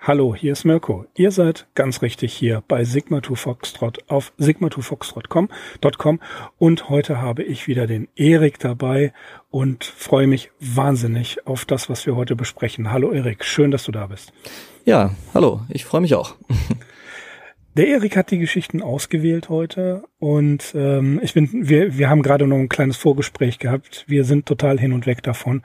Hallo, hier ist Mirko. Ihr seid ganz richtig hier bei Sigma 2 Foxtrot auf sigma2foxtrot.com und heute habe ich wieder den Erik dabei und freue mich wahnsinnig auf das, was wir heute besprechen. Hallo Erik, schön, dass du da bist. Ja, hallo, ich freue mich auch. Der Erik hat die Geschichten ausgewählt heute und ähm, ich bin, wir, wir haben gerade noch ein kleines Vorgespräch gehabt. Wir sind total hin und weg davon.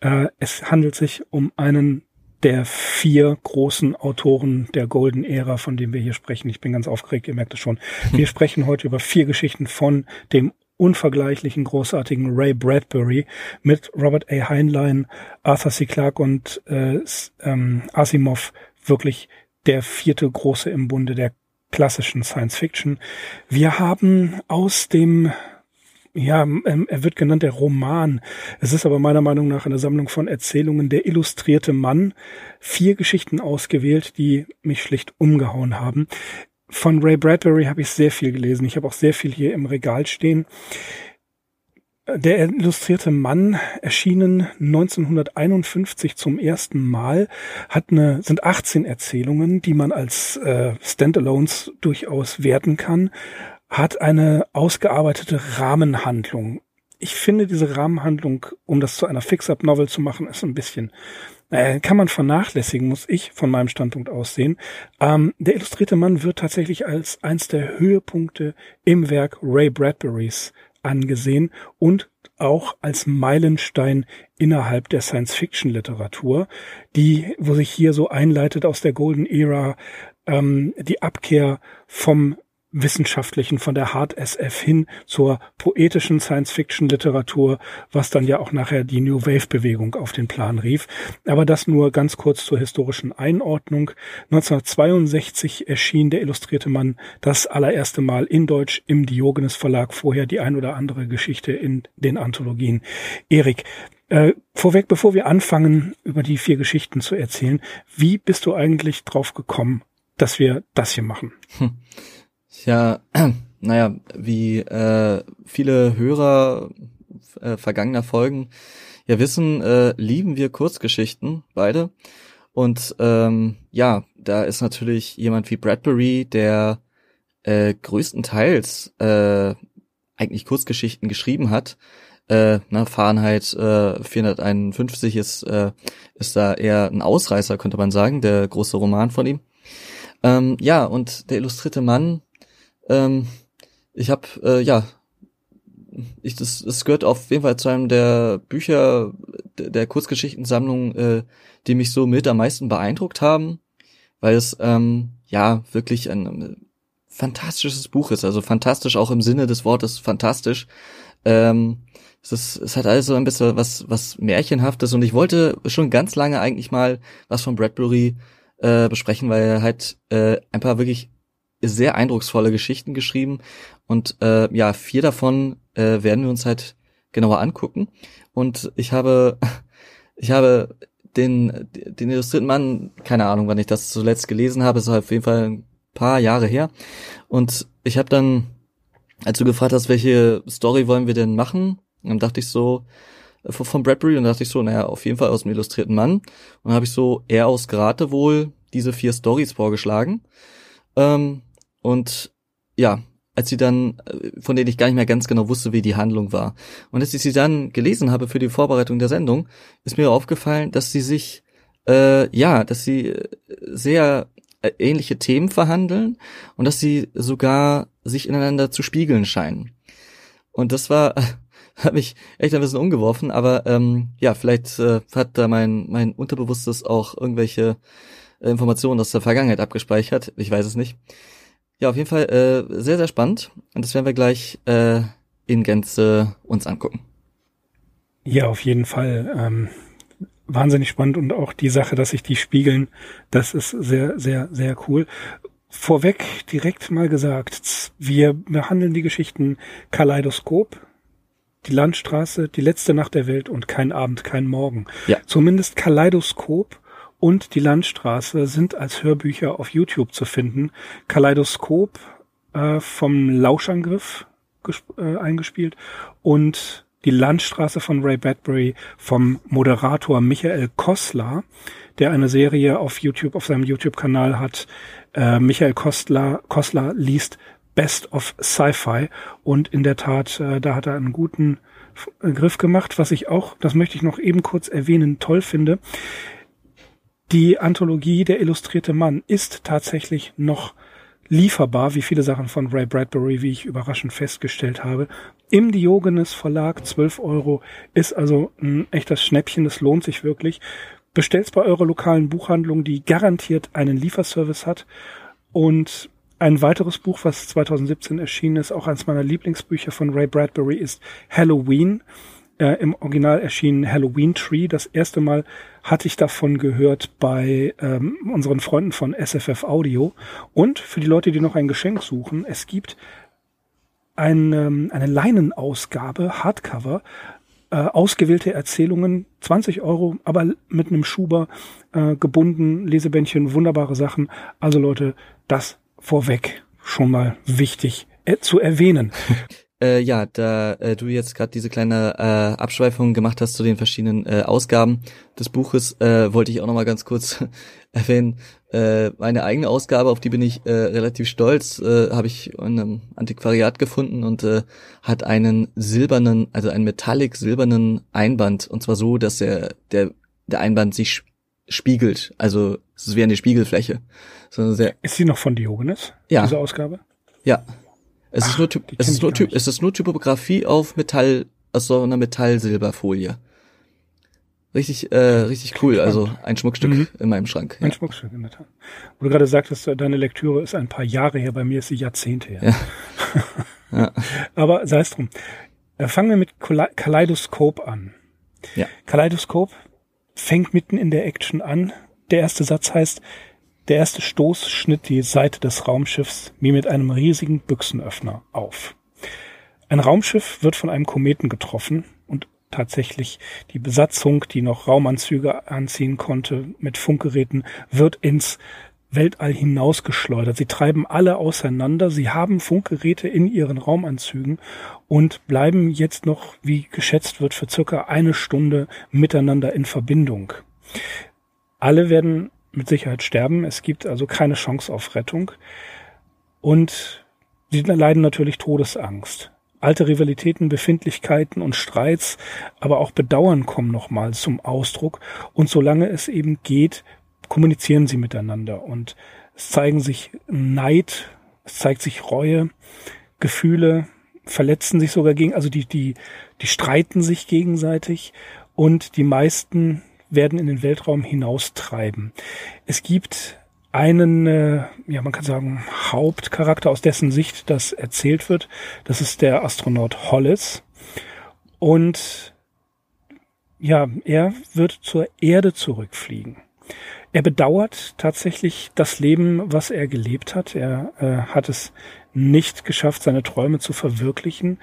Äh, es handelt sich um einen der vier großen Autoren der Golden Ära, von dem wir hier sprechen. Ich bin ganz aufgeregt, ihr merkt es schon. Wir sprechen heute über vier Geschichten von dem unvergleichlichen, großartigen Ray Bradbury mit Robert A. Heinlein, Arthur C. Clarke und äh, ähm, Asimov wirklich der vierte große im Bunde der klassischen Science Fiction. Wir haben aus dem ja, ähm, er wird genannt der Roman. Es ist aber meiner Meinung nach eine Sammlung von Erzählungen. Der illustrierte Mann. Vier Geschichten ausgewählt, die mich schlicht umgehauen haben. Von Ray Bradbury habe ich sehr viel gelesen. Ich habe auch sehr viel hier im Regal stehen. Der illustrierte Mann erschienen 1951 zum ersten Mal, hat eine, sind 18 Erzählungen, die man als äh, Standalones durchaus werten kann hat eine ausgearbeitete Rahmenhandlung. Ich finde diese Rahmenhandlung, um das zu einer Fix-Up-Novel zu machen, ist ein bisschen, äh, kann man vernachlässigen, muss ich von meinem Standpunkt aussehen. Ähm, der illustrierte Mann wird tatsächlich als eins der Höhepunkte im Werk Ray Bradburys angesehen und auch als Meilenstein innerhalb der Science-Fiction-Literatur, die, wo sich hier so einleitet aus der Golden Era, ähm, die Abkehr vom wissenschaftlichen, von der Hard SF hin zur poetischen Science-Fiction-Literatur, was dann ja auch nachher die New Wave-Bewegung auf den Plan rief. Aber das nur ganz kurz zur historischen Einordnung. 1962 erschien der illustrierte Mann das allererste Mal in Deutsch im Diogenes Verlag, vorher die ein oder andere Geschichte in den Anthologien. Erik, äh, vorweg, bevor wir anfangen, über die vier Geschichten zu erzählen, wie bist du eigentlich drauf gekommen, dass wir das hier machen? Hm. Ja, naja, wie äh, viele Hörer äh, vergangener Folgen ja wissen, äh, lieben wir Kurzgeschichten beide. Und ähm, ja, da ist natürlich jemand wie Bradbury, der äh, größtenteils äh, eigentlich Kurzgeschichten geschrieben hat. Äh, na, Fahrenheit äh, 451 ist, äh, ist da eher ein Ausreißer, könnte man sagen, der große Roman von ihm. Ähm, ja, und der illustrierte Mann ähm, ich habe äh, ja, ich das, das gehört auf jeden Fall zu einem der Bücher der, der Kurzgeschichtensammlung, äh, die mich so mit am meisten beeindruckt haben, weil es ähm, ja wirklich ein, ein fantastisches Buch ist, also fantastisch auch im Sinne des Wortes fantastisch. Ähm, es, ist, es hat also ein bisschen was, was Märchenhaftes und ich wollte schon ganz lange eigentlich mal was von Bradbury äh, besprechen, weil er halt äh, ein paar wirklich sehr eindrucksvolle Geschichten geschrieben und äh, ja, vier davon äh, werden wir uns halt genauer angucken. Und ich habe, ich habe den, den illustrierten Mann, keine Ahnung, wann ich das zuletzt gelesen habe, ist auf jeden Fall ein paar Jahre her. Und ich habe dann, als du gefragt hast, welche Story wollen wir denn machen, dann dachte ich so, äh, von Bradbury, und dachte ich so, naja, auf jeden Fall aus dem illustrierten Mann. Und dann habe ich so eher aus Geratewohl diese vier Stories vorgeschlagen. Ähm, und ja, als sie dann, äh, von denen ich gar nicht mehr ganz genau wusste, wie die Handlung war. Und als ich sie dann gelesen habe für die Vorbereitung der Sendung, ist mir aufgefallen, dass sie sich, äh, ja, dass sie äh, sehr äh, ähnliche Themen verhandeln und dass sie sogar sich ineinander zu spiegeln scheinen. Und das war, hat mich echt ein bisschen umgeworfen, aber ähm, ja, vielleicht äh, hat da mein, mein Unterbewusstes auch irgendwelche Informationen aus der Vergangenheit abgespeichert. Ich weiß es nicht. Ja, auf jeden Fall äh, sehr, sehr spannend. Und das werden wir gleich äh, in Gänze uns angucken. Ja, auf jeden Fall. Ähm, wahnsinnig spannend und auch die Sache, dass sich die spiegeln, das ist sehr, sehr, sehr cool. Vorweg direkt mal gesagt, wir behandeln die Geschichten Kaleidoskop, die Landstraße, die letzte Nacht der Welt und kein Abend, kein Morgen. Ja. Zumindest Kaleidoskop und die Landstraße sind als Hörbücher auf YouTube zu finden. Kaleidoskop äh, vom Lauschangriff äh, eingespielt und die Landstraße von Ray Bradbury vom Moderator Michael Kostler, der eine Serie auf YouTube, auf seinem YouTube-Kanal hat. Äh, Michael Kostler, Kostler liest Best of Sci-Fi und in der Tat, äh, da hat er einen guten Griff gemacht, was ich auch, das möchte ich noch eben kurz erwähnen, toll finde. Die Anthologie Der illustrierte Mann ist tatsächlich noch lieferbar, wie viele Sachen von Ray Bradbury, wie ich überraschend festgestellt habe. Im Diogenes Verlag, 12 Euro, ist also ein echtes Schnäppchen, das lohnt sich wirklich. Bestellt's bei eurer lokalen Buchhandlung, die garantiert einen Lieferservice hat. Und ein weiteres Buch, was 2017 erschienen ist, auch eines meiner Lieblingsbücher von Ray Bradbury, ist Halloween. Äh, Im Original erschienen Halloween Tree. Das erste Mal hatte ich davon gehört bei ähm, unseren Freunden von SFF Audio. Und für die Leute, die noch ein Geschenk suchen, es gibt ein, ähm, eine Leinenausgabe, Hardcover, äh, ausgewählte Erzählungen, 20 Euro, aber mit einem Schuber äh, gebunden, Lesebändchen, wunderbare Sachen. Also Leute, das vorweg schon mal wichtig äh, zu erwähnen. Äh, ja, da äh, du jetzt gerade diese kleine äh, Abschweifung gemacht hast zu den verschiedenen äh, Ausgaben des Buches, äh, wollte ich auch noch mal ganz kurz erwähnen. Äh, meine eigene Ausgabe, auf die bin ich äh, relativ stolz, äh, habe ich in einem Antiquariat gefunden und äh, hat einen silbernen, also einen metallic silbernen Einband und zwar so, dass der der der Einband sich spiegelt, also es ist wie eine Spiegelfläche. Sehr ist sie noch von Diogenes? Ja. Diese Ausgabe? Ja. Es Ach, ist nur, es ist nur, Typ, es ist nur Typografie auf Metall, aus so einer Metallsilberfolie. Richtig, äh, richtig cool. Also ein Schmuckstück mhm. in meinem Schrank. Ein ja. Schmuckstück in der Tat. Wo du gerade sagtest, deine Lektüre ist ein paar Jahre her, bei mir ist sie Jahrzehnte her. Ja. ja. Aber sei es drum. Äh, fangen wir mit Kaleidoskop an. Ja. Kaleidoskop fängt mitten in der Action an. Der erste Satz heißt, der erste Stoß schnitt die Seite des Raumschiffs wie mit einem riesigen Büchsenöffner auf. Ein Raumschiff wird von einem Kometen getroffen und tatsächlich die Besatzung, die noch Raumanzüge anziehen konnte mit Funkgeräten, wird ins Weltall hinausgeschleudert. Sie treiben alle auseinander. Sie haben Funkgeräte in ihren Raumanzügen und bleiben jetzt noch, wie geschätzt wird, für circa eine Stunde miteinander in Verbindung. Alle werden mit Sicherheit sterben. Es gibt also keine Chance auf Rettung. Und sie leiden natürlich Todesangst. Alte Rivalitäten, Befindlichkeiten und Streits, aber auch Bedauern kommen nochmal zum Ausdruck. Und solange es eben geht, kommunizieren sie miteinander. Und es zeigen sich Neid, es zeigt sich Reue, Gefühle, verletzen sich sogar gegen, also die, die, die streiten sich gegenseitig und die meisten werden in den Weltraum hinaustreiben. Es gibt einen, äh, ja, man kann sagen, Hauptcharakter, aus dessen Sicht das erzählt wird. Das ist der Astronaut Hollis. Und ja, er wird zur Erde zurückfliegen. Er bedauert tatsächlich das Leben, was er gelebt hat. Er äh, hat es nicht geschafft, seine Träume zu verwirklichen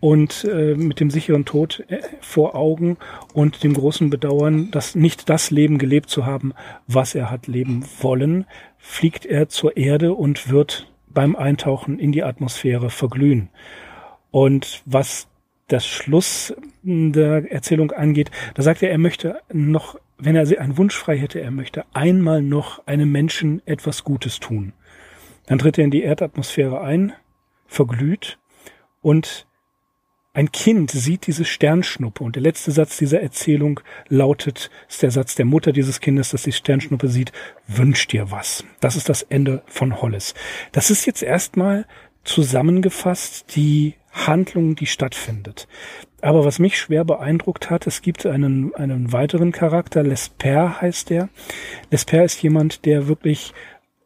und äh, mit dem sicheren Tod äh, vor Augen und dem großen Bedauern, dass nicht das Leben gelebt zu haben, was er hat leben wollen, fliegt er zur Erde und wird beim Eintauchen in die Atmosphäre verglühen. Und was das Schluss der Erzählung angeht, da sagt er, er möchte noch, wenn er einen Wunsch frei hätte, er möchte einmal noch einem Menschen etwas Gutes tun. Dann tritt er in die Erdatmosphäre ein, verglüht und ein Kind sieht diese Sternschnuppe und der letzte Satz dieser Erzählung lautet, ist der Satz der Mutter dieses Kindes, dass die Sternschnuppe sieht, wünscht dir was. Das ist das Ende von Hollis. Das ist jetzt erstmal zusammengefasst die Handlung, die stattfindet. Aber was mich schwer beeindruckt hat, es gibt einen, einen weiteren Charakter, Lesper heißt der. Lesper ist jemand, der wirklich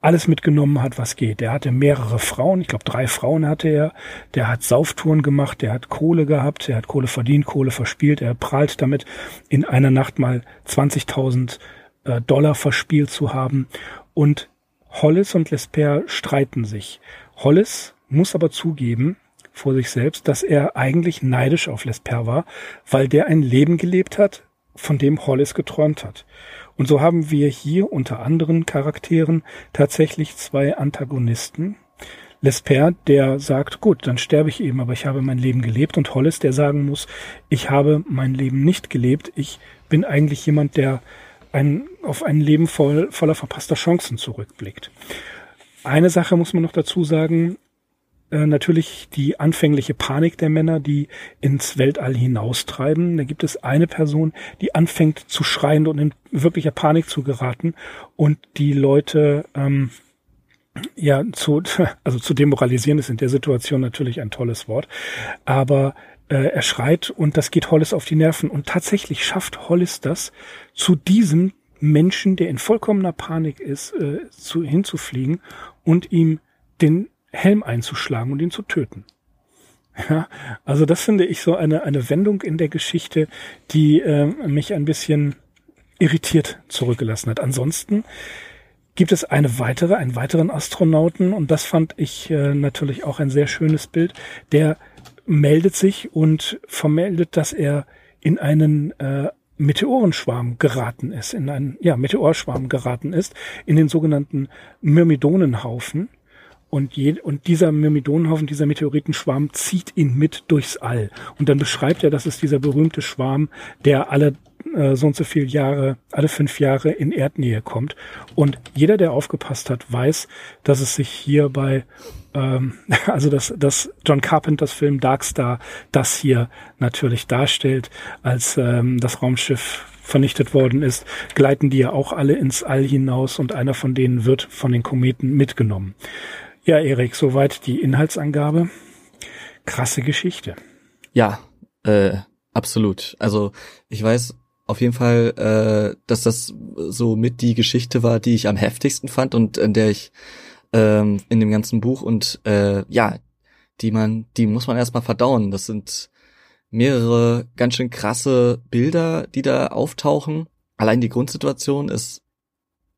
alles mitgenommen hat, was geht. Der hatte mehrere Frauen, ich glaube drei Frauen hatte er. Der hat Sauftouren gemacht, der hat Kohle gehabt, der hat Kohle verdient, Kohle verspielt. Er prahlt damit, in einer Nacht mal 20.000 äh, Dollar verspielt zu haben. Und Hollis und Lesper streiten sich. Hollis muss aber zugeben vor sich selbst, dass er eigentlich neidisch auf Lesper war, weil der ein Leben gelebt hat, von dem Hollis geträumt hat. Und so haben wir hier unter anderen Charakteren tatsächlich zwei Antagonisten. Lesper, der sagt, gut, dann sterbe ich eben, aber ich habe mein Leben gelebt und Hollis, der sagen muss, ich habe mein Leben nicht gelebt, ich bin eigentlich jemand, der ein, auf ein Leben voll, voller verpasster Chancen zurückblickt. Eine Sache muss man noch dazu sagen, äh, natürlich die anfängliche Panik der Männer, die ins Weltall hinaustreiben. Da gibt es eine Person, die anfängt zu schreien und in wirklicher Panik zu geraten und die Leute ähm, ja zu also zu demoralisieren ist in der Situation natürlich ein tolles Wort, aber äh, er schreit und das geht Hollis auf die Nerven und tatsächlich schafft Hollis das zu diesem Menschen, der in vollkommener Panik ist, äh, zu, hinzufliegen und ihm den Helm einzuschlagen und ihn zu töten. Ja, also das finde ich so eine, eine Wendung in der Geschichte, die äh, mich ein bisschen irritiert zurückgelassen hat. Ansonsten gibt es eine weitere, einen weiteren Astronauten und das fand ich äh, natürlich auch ein sehr schönes Bild. Der meldet sich und vermeldet, dass er in einen äh, Meteorenschwarm geraten ist, in einen ja, Meteorschwarm geraten ist, in den sogenannten Myrmidonenhaufen. Und, je, und dieser Myrmidonenhaufen, dieser Meteoritenschwarm zieht ihn mit durchs All. Und dann beschreibt er, das ist dieser berühmte Schwarm, der alle äh, so und so viele Jahre, alle fünf Jahre in Erdnähe kommt. Und jeder, der aufgepasst hat, weiß, dass es sich hier bei, ähm, also dass, dass John Carpenters Film Darkstar das hier natürlich darstellt, als ähm, das Raumschiff vernichtet worden ist, gleiten die ja auch alle ins All hinaus und einer von denen wird von den Kometen mitgenommen. Ja, Erik, soweit die Inhaltsangabe. Krasse Geschichte. Ja, äh, absolut. Also ich weiß auf jeden Fall, äh, dass das so mit die Geschichte war, die ich am heftigsten fand und in der ich ähm, in dem ganzen Buch und äh, ja, die man, die muss man erstmal verdauen. Das sind mehrere ganz schön krasse Bilder, die da auftauchen. Allein die Grundsituation ist,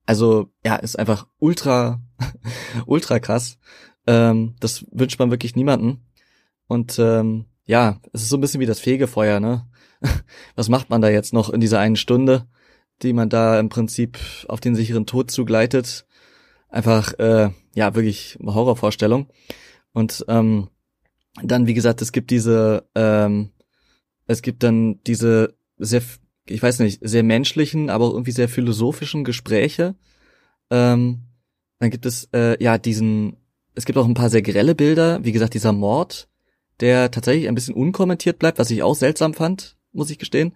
also ja, ist einfach ultra ultra krass. Ähm, das wünscht man wirklich niemanden. Und ähm, ja, es ist so ein bisschen wie das Fegefeuer, ne? Was macht man da jetzt noch in dieser einen Stunde, die man da im Prinzip auf den sicheren Tod zugleitet? Einfach, äh, ja, wirklich Horrorvorstellung. Und ähm, dann, wie gesagt, es gibt diese, ähm, es gibt dann diese sehr, ich weiß nicht, sehr menschlichen, aber auch irgendwie sehr philosophischen Gespräche, ähm, dann gibt es äh, ja diesen, es gibt auch ein paar sehr grelle Bilder, wie gesagt, dieser Mord, der tatsächlich ein bisschen unkommentiert bleibt, was ich auch seltsam fand, muss ich gestehen.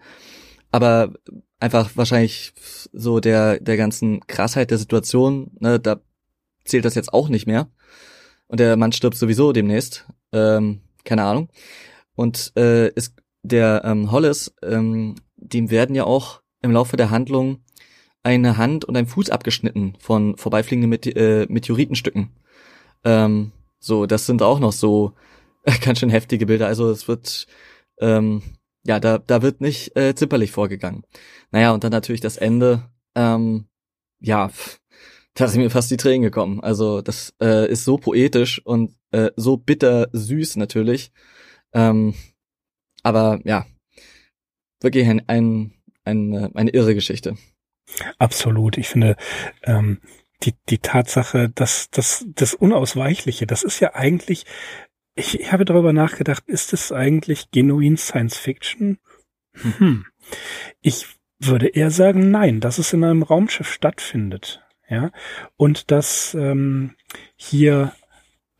Aber einfach wahrscheinlich so der, der ganzen Krassheit der Situation, ne, da zählt das jetzt auch nicht mehr. Und der Mann stirbt sowieso demnächst. Ähm, keine Ahnung. Und äh, ist der ähm, Hollis, ähm, dem werden ja auch im Laufe der Handlung eine Hand und ein Fuß abgeschnitten von vorbeifliegenden Mete äh, Meteoritenstücken. Ähm, so, das sind auch noch so äh, ganz schön heftige Bilder. Also es wird, ähm, ja, da, da wird nicht äh, zimperlich vorgegangen. Naja, und dann natürlich das Ende, ähm, ja, da sind mir fast die Tränen gekommen. Also das äh, ist so poetisch und äh, so bitter süß natürlich. Ähm, aber ja, wirklich ein, ein, ein, eine irre Geschichte. Absolut. Ich finde, ähm, die, die Tatsache, dass das, das Unausweichliche, das ist ja eigentlich, ich, ich habe darüber nachgedacht, ist es eigentlich genuin Science Fiction? Hm. Ich würde eher sagen, nein, dass es in einem Raumschiff stattfindet. Ja, und dass ähm, hier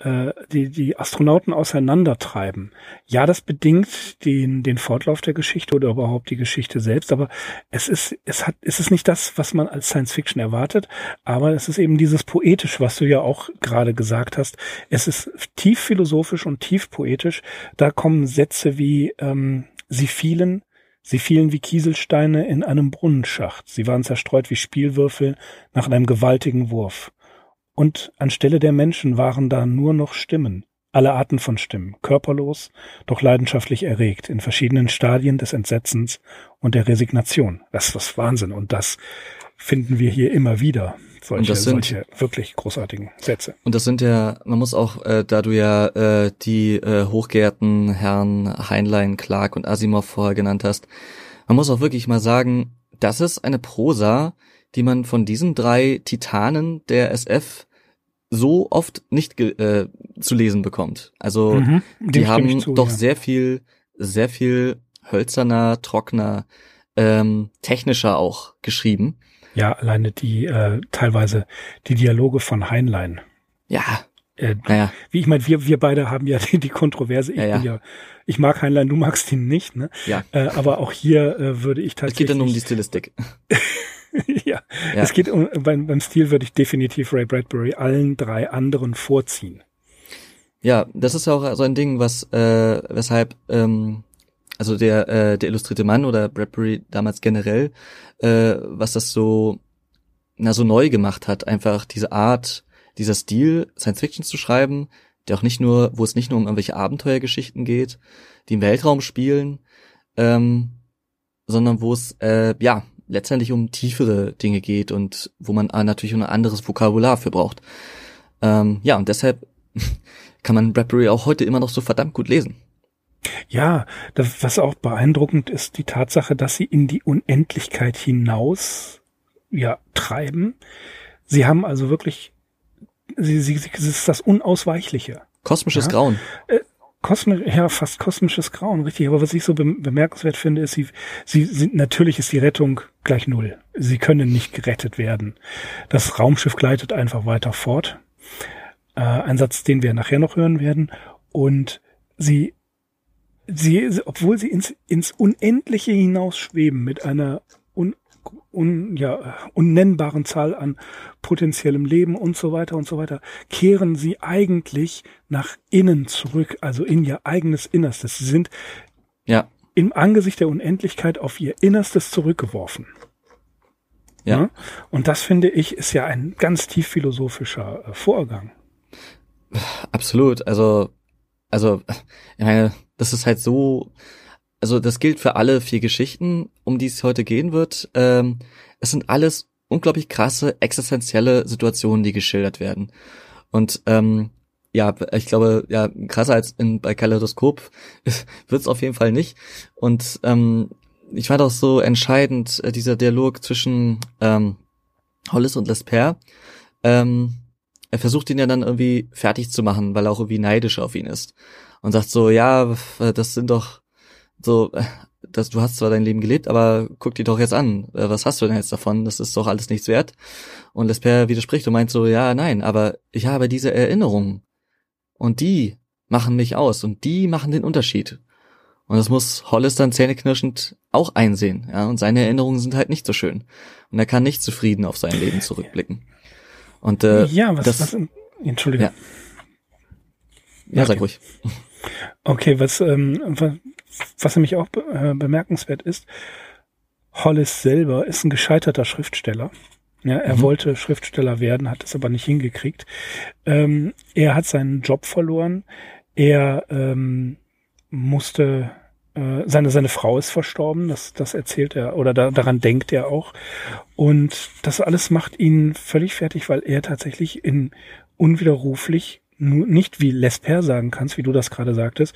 äh, die, die Astronauten auseinandertreiben. Ja, das bedingt den, den Fortlauf der Geschichte oder überhaupt die Geschichte selbst, aber es ist, es hat, es ist nicht das, was man als Science Fiction erwartet, aber es ist eben dieses poetisch, was du ja auch gerade gesagt hast. Es ist tief philosophisch und tief poetisch. Da kommen Sätze wie, ähm, sie fielen, Sie fielen wie Kieselsteine in einem Brunnenschacht. Sie waren zerstreut wie Spielwürfel nach einem gewaltigen Wurf. Und anstelle der Menschen waren da nur noch Stimmen, alle Arten von Stimmen, körperlos, doch leidenschaftlich erregt, in verschiedenen Stadien des Entsetzens und der Resignation. Das ist was Wahnsinn. Und das finden wir hier immer wieder. Solche, sind, solche wirklich großartigen Sätze. Und das sind ja, man muss auch, äh, da du ja äh, die äh, hochgeehrten Herren Heinlein, Clark und Asimov vorher genannt hast, man muss auch wirklich mal sagen, das ist eine Prosa, die man von diesen drei Titanen der SF so oft nicht äh, zu lesen bekommt. Also mhm, die haben zu, doch ja. sehr viel, sehr viel hölzerner, trockener, ähm, technischer auch geschrieben. Ja, alleine die äh, teilweise die Dialoge von Heinlein. Ja. Äh, naja. Wie ich meine, wir, wir beide haben ja die, die Kontroverse. Ich, ja, ja. ja, ich mag Heinlein, du magst ihn nicht, ne? Ja. Äh, aber auch hier äh, würde ich tatsächlich. Es geht dann um die Stilistik. ja. ja. Es geht um, beim, beim Stil würde ich definitiv Ray Bradbury allen drei anderen vorziehen. Ja, das ist ja auch so ein Ding, was, äh, weshalb, ähm, also der, äh, der illustrierte Mann oder Bradbury damals generell, äh, was das so, na, so neu gemacht hat, einfach diese Art, dieser Stil, Science Fiction zu schreiben, der auch nicht nur, wo es nicht nur um irgendwelche Abenteuergeschichten geht, die im Weltraum spielen, ähm, sondern wo es, äh, ja, letztendlich um tiefere Dinge geht und wo man natürlich ein anderes Vokabular für braucht. Ähm, ja, und deshalb kann man Bradbury auch heute immer noch so verdammt gut lesen. Ja, das, was auch beeindruckend ist, die Tatsache, dass sie in die Unendlichkeit hinaus ja treiben. Sie haben also wirklich, sie, sie, sie es ist das Unausweichliche. Kosmisches ja? Grauen. Äh, kosmisch, ja, fast kosmisches Grauen, richtig. Aber was ich so bemerkenswert finde, ist, sie, sie sind, natürlich ist die Rettung gleich null. Sie können nicht gerettet werden. Das Raumschiff gleitet einfach weiter fort. Äh, ein Satz, den wir nachher noch hören werden. Und sie sie, obwohl sie ins, ins Unendliche hinaus schweben mit einer un, un, ja, unnennbaren Zahl an potenziellem Leben und so weiter und so weiter, kehren sie eigentlich nach innen zurück, also in ihr eigenes Innerstes. Sie sind ja. im Angesicht der Unendlichkeit auf ihr Innerstes zurückgeworfen. Ja. ja? Und das finde ich ist ja ein ganz tief philosophischer äh, Vorgang. Absolut. Also, also, ich meine, das ist halt so, also das gilt für alle vier Geschichten, um die es heute gehen wird. Ähm, es sind alles unglaublich krasse existenzielle Situationen, die geschildert werden. Und ähm, ja, ich glaube, ja, krasser als in, bei Kaleidoskop wird es auf jeden Fall nicht. Und ähm, ich fand auch so entscheidend äh, dieser Dialog zwischen ähm, Hollis und Lesper. Ähm, er versucht ihn ja dann irgendwie fertig zu machen, weil er auch irgendwie neidisch auf ihn ist und sagt so, ja, das sind doch so, dass du hast zwar dein Leben gelebt, aber guck dir doch jetzt an, was hast du denn jetzt davon? Das ist doch alles nichts wert. Und Lesper widerspricht und meint so, ja, nein, aber ich habe diese Erinnerungen und die machen mich aus und die machen den Unterschied. Und das muss Hollis dann zähneknirschend auch einsehen, ja, und seine Erinnerungen sind halt nicht so schön. Und er kann nicht zufrieden auf sein Leben zurückblicken. Und äh, ja, was, das, was Entschuldigung. Ja, ja sag ruhig. Okay, was, ähm, was, was nämlich auch äh, bemerkenswert ist, Hollis selber ist ein gescheiterter Schriftsteller. Ja, er mhm. wollte Schriftsteller werden, hat es aber nicht hingekriegt. Ähm, er hat seinen Job verloren. Er ähm, musste äh, seine seine Frau ist verstorben. Das das erzählt er oder da, daran denkt er auch. Und das alles macht ihn völlig fertig, weil er tatsächlich in unwiderruflich nicht wie Lesper sagen kannst, wie du das gerade sagtest.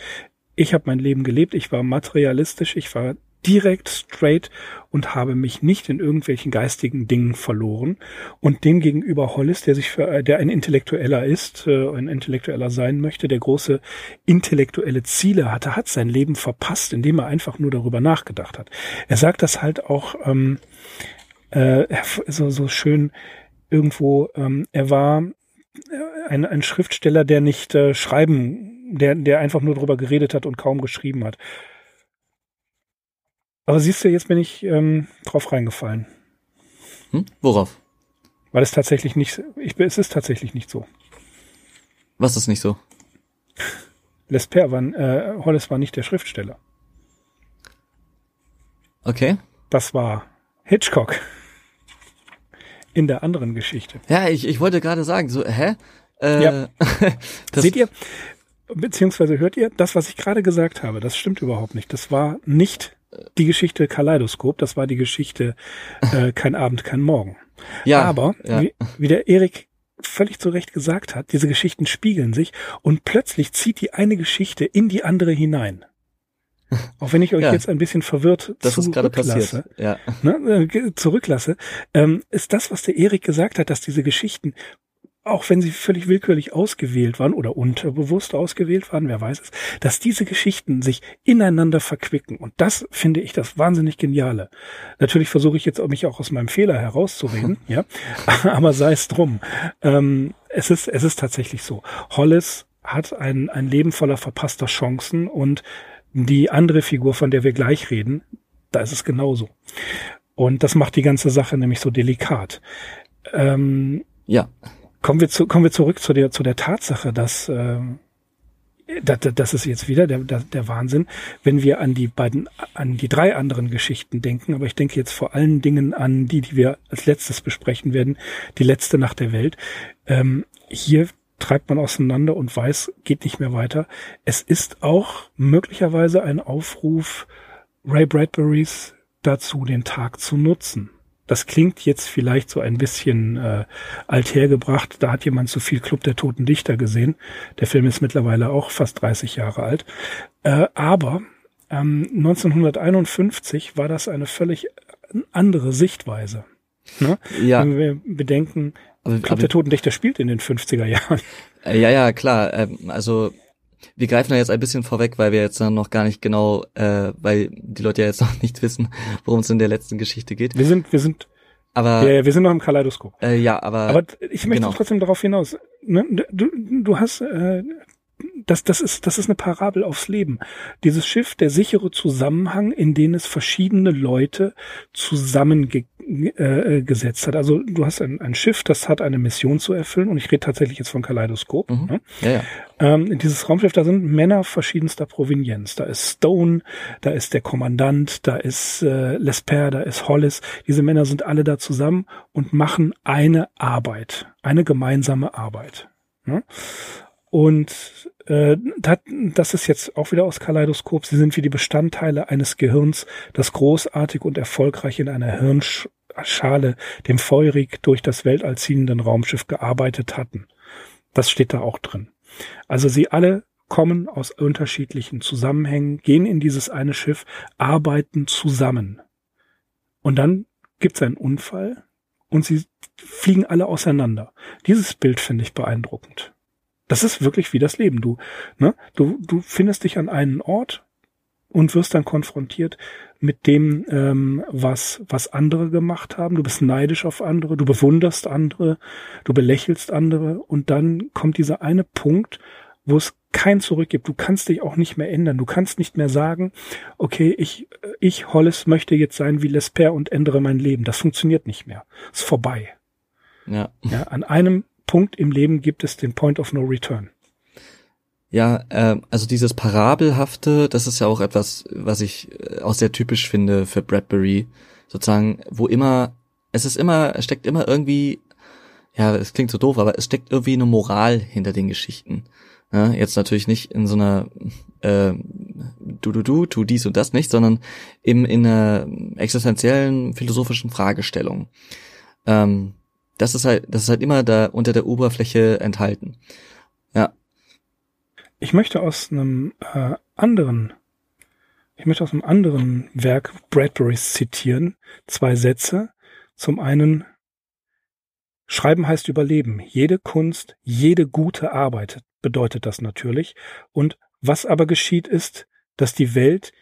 Ich habe mein Leben gelebt, ich war materialistisch, ich war direkt straight und habe mich nicht in irgendwelchen geistigen Dingen verloren. Und dem gegenüber Hollis, der sich für, der ein Intellektueller ist, äh, ein Intellektueller sein möchte, der große intellektuelle Ziele hatte, hat sein Leben verpasst, indem er einfach nur darüber nachgedacht hat. Er sagt das halt auch ähm, äh, so, so schön irgendwo, ähm, er war ein, ein Schriftsteller, der nicht äh, schreiben, der, der einfach nur drüber geredet hat und kaum geschrieben hat. Aber siehst du, jetzt bin ich ähm, drauf reingefallen. Hm? Worauf? Weil es tatsächlich nicht, ich, es ist tatsächlich nicht so. Was ist nicht so? Lesper war, äh, Hollis war nicht der Schriftsteller. Okay. Das war Hitchcock in der anderen Geschichte. Ja, ich, ich wollte gerade sagen, so, hä? Äh, ja. Seht ihr, beziehungsweise hört ihr, das, was ich gerade gesagt habe, das stimmt überhaupt nicht. Das war nicht die Geschichte Kaleidoskop, das war die Geschichte äh, Kein Abend, kein Morgen. Ja. Aber, ja. Wie, wie der Erik völlig zu Recht gesagt hat, diese Geschichten spiegeln sich und plötzlich zieht die eine Geschichte in die andere hinein. Auch wenn ich euch ja, jetzt ein bisschen verwirrt das passiert. Ja. Ne, äh, zurücklasse, ähm, ist das, was der Erik gesagt hat, dass diese Geschichten auch wenn sie völlig willkürlich ausgewählt waren oder unterbewusst ausgewählt waren, wer weiß es, dass diese Geschichten sich ineinander verquicken. Und das finde ich das wahnsinnig Geniale. Natürlich versuche ich jetzt mich auch aus meinem Fehler herauszureden, ja, aber sei es drum. Ähm, es ist, es ist tatsächlich so. Hollis hat ein, ein Leben voller verpasster Chancen und die andere Figur, von der wir gleich reden, da ist es genauso. Und das macht die ganze Sache nämlich so delikat. Ähm, ja. Kommen wir, zu, kommen wir zurück zu der, zu der Tatsache, dass äh, das, das ist jetzt wieder der, der, der Wahnsinn, wenn wir an die beiden, an die drei anderen Geschichten denken, aber ich denke jetzt vor allen Dingen an die, die wir als letztes besprechen werden, die letzte Nacht der Welt. Ähm, hier treibt man auseinander und weiß, geht nicht mehr weiter. Es ist auch möglicherweise ein Aufruf Ray Bradburys dazu, den Tag zu nutzen. Das klingt jetzt vielleicht so ein bisschen äh, althergebracht. Da hat jemand zu viel Club der Toten Dichter gesehen. Der Film ist mittlerweile auch fast 30 Jahre alt. Äh, aber ähm, 1951 war das eine völlig andere Sichtweise. Ne? Ja. Wenn wir bedenken, aber, Club aber, der Toten Dichter spielt in den 50er Jahren. Äh, ja, ja, klar. Ähm, also wir greifen da jetzt ein bisschen vorweg, weil wir jetzt noch gar nicht genau, äh, weil die Leute ja jetzt noch nicht wissen, worum es in der letzten Geschichte geht. Wir sind, wir sind, aber ja, wir sind noch im Kaleidoskop. Äh, ja, aber aber ich möchte genau. trotzdem darauf hinaus. Ne? Du, du hast äh, das, das ist, das ist eine Parabel aufs Leben. Dieses Schiff, der sichere Zusammenhang, in den es verschiedene Leute zusammengesetzt äh, gesetzt hat. Also du hast ein, ein Schiff, das hat eine Mission zu erfüllen und ich rede tatsächlich jetzt von Kaleidoskop. Mhm. Ne? Ja, ja. Ähm, dieses Raumschiff, da sind Männer verschiedenster Provenienz. Da ist Stone, da ist der Kommandant, da ist äh, Lesper, da ist Hollis. Diese Männer sind alle da zusammen und machen eine Arbeit, eine gemeinsame Arbeit. Ne? Und äh, das ist jetzt auch wieder aus Kaleidoskop. Sie sind wie die Bestandteile eines Gehirns, das großartig und erfolgreich in einer Hirnschale, dem feurig durch das Weltall ziehenden Raumschiff gearbeitet hatten. Das steht da auch drin. Also sie alle kommen aus unterschiedlichen Zusammenhängen, gehen in dieses eine Schiff, arbeiten zusammen. Und dann gibt es einen Unfall und sie fliegen alle auseinander. Dieses Bild finde ich beeindruckend. Das ist wirklich wie das Leben. Du, ne? du, du findest dich an einen Ort und wirst dann konfrontiert mit dem, ähm, was, was andere gemacht haben. Du bist neidisch auf andere, du bewunderst andere, du belächelst andere und dann kommt dieser eine Punkt, wo es kein Zurück gibt. Du kannst dich auch nicht mehr ändern. Du kannst nicht mehr sagen, okay, ich, ich, Hollis, möchte jetzt sein wie Lesper und ändere mein Leben. Das funktioniert nicht mehr. Ist vorbei. Ja. ja an einem Punkt im Leben gibt es den Point of No Return. Ja, äh, also dieses Parabelhafte, das ist ja auch etwas, was ich äh, auch sehr typisch finde für Bradbury, sozusagen, wo immer, es ist immer, es steckt immer irgendwie, ja, es klingt so doof, aber es steckt irgendwie eine Moral hinter den Geschichten. Ja, jetzt natürlich nicht in so einer äh, du du du tu dies und das nicht, sondern eben in einer existenziellen philosophischen Fragestellung. Ähm, das ist halt, das ist halt immer da unter der Oberfläche enthalten. Ich möchte aus einem äh, anderen, ich möchte aus einem anderen Werk Bradburys zitieren, zwei Sätze. Zum einen, Schreiben heißt Überleben. Jede Kunst, jede gute Arbeit bedeutet das natürlich. Und was aber geschieht ist, dass die Welt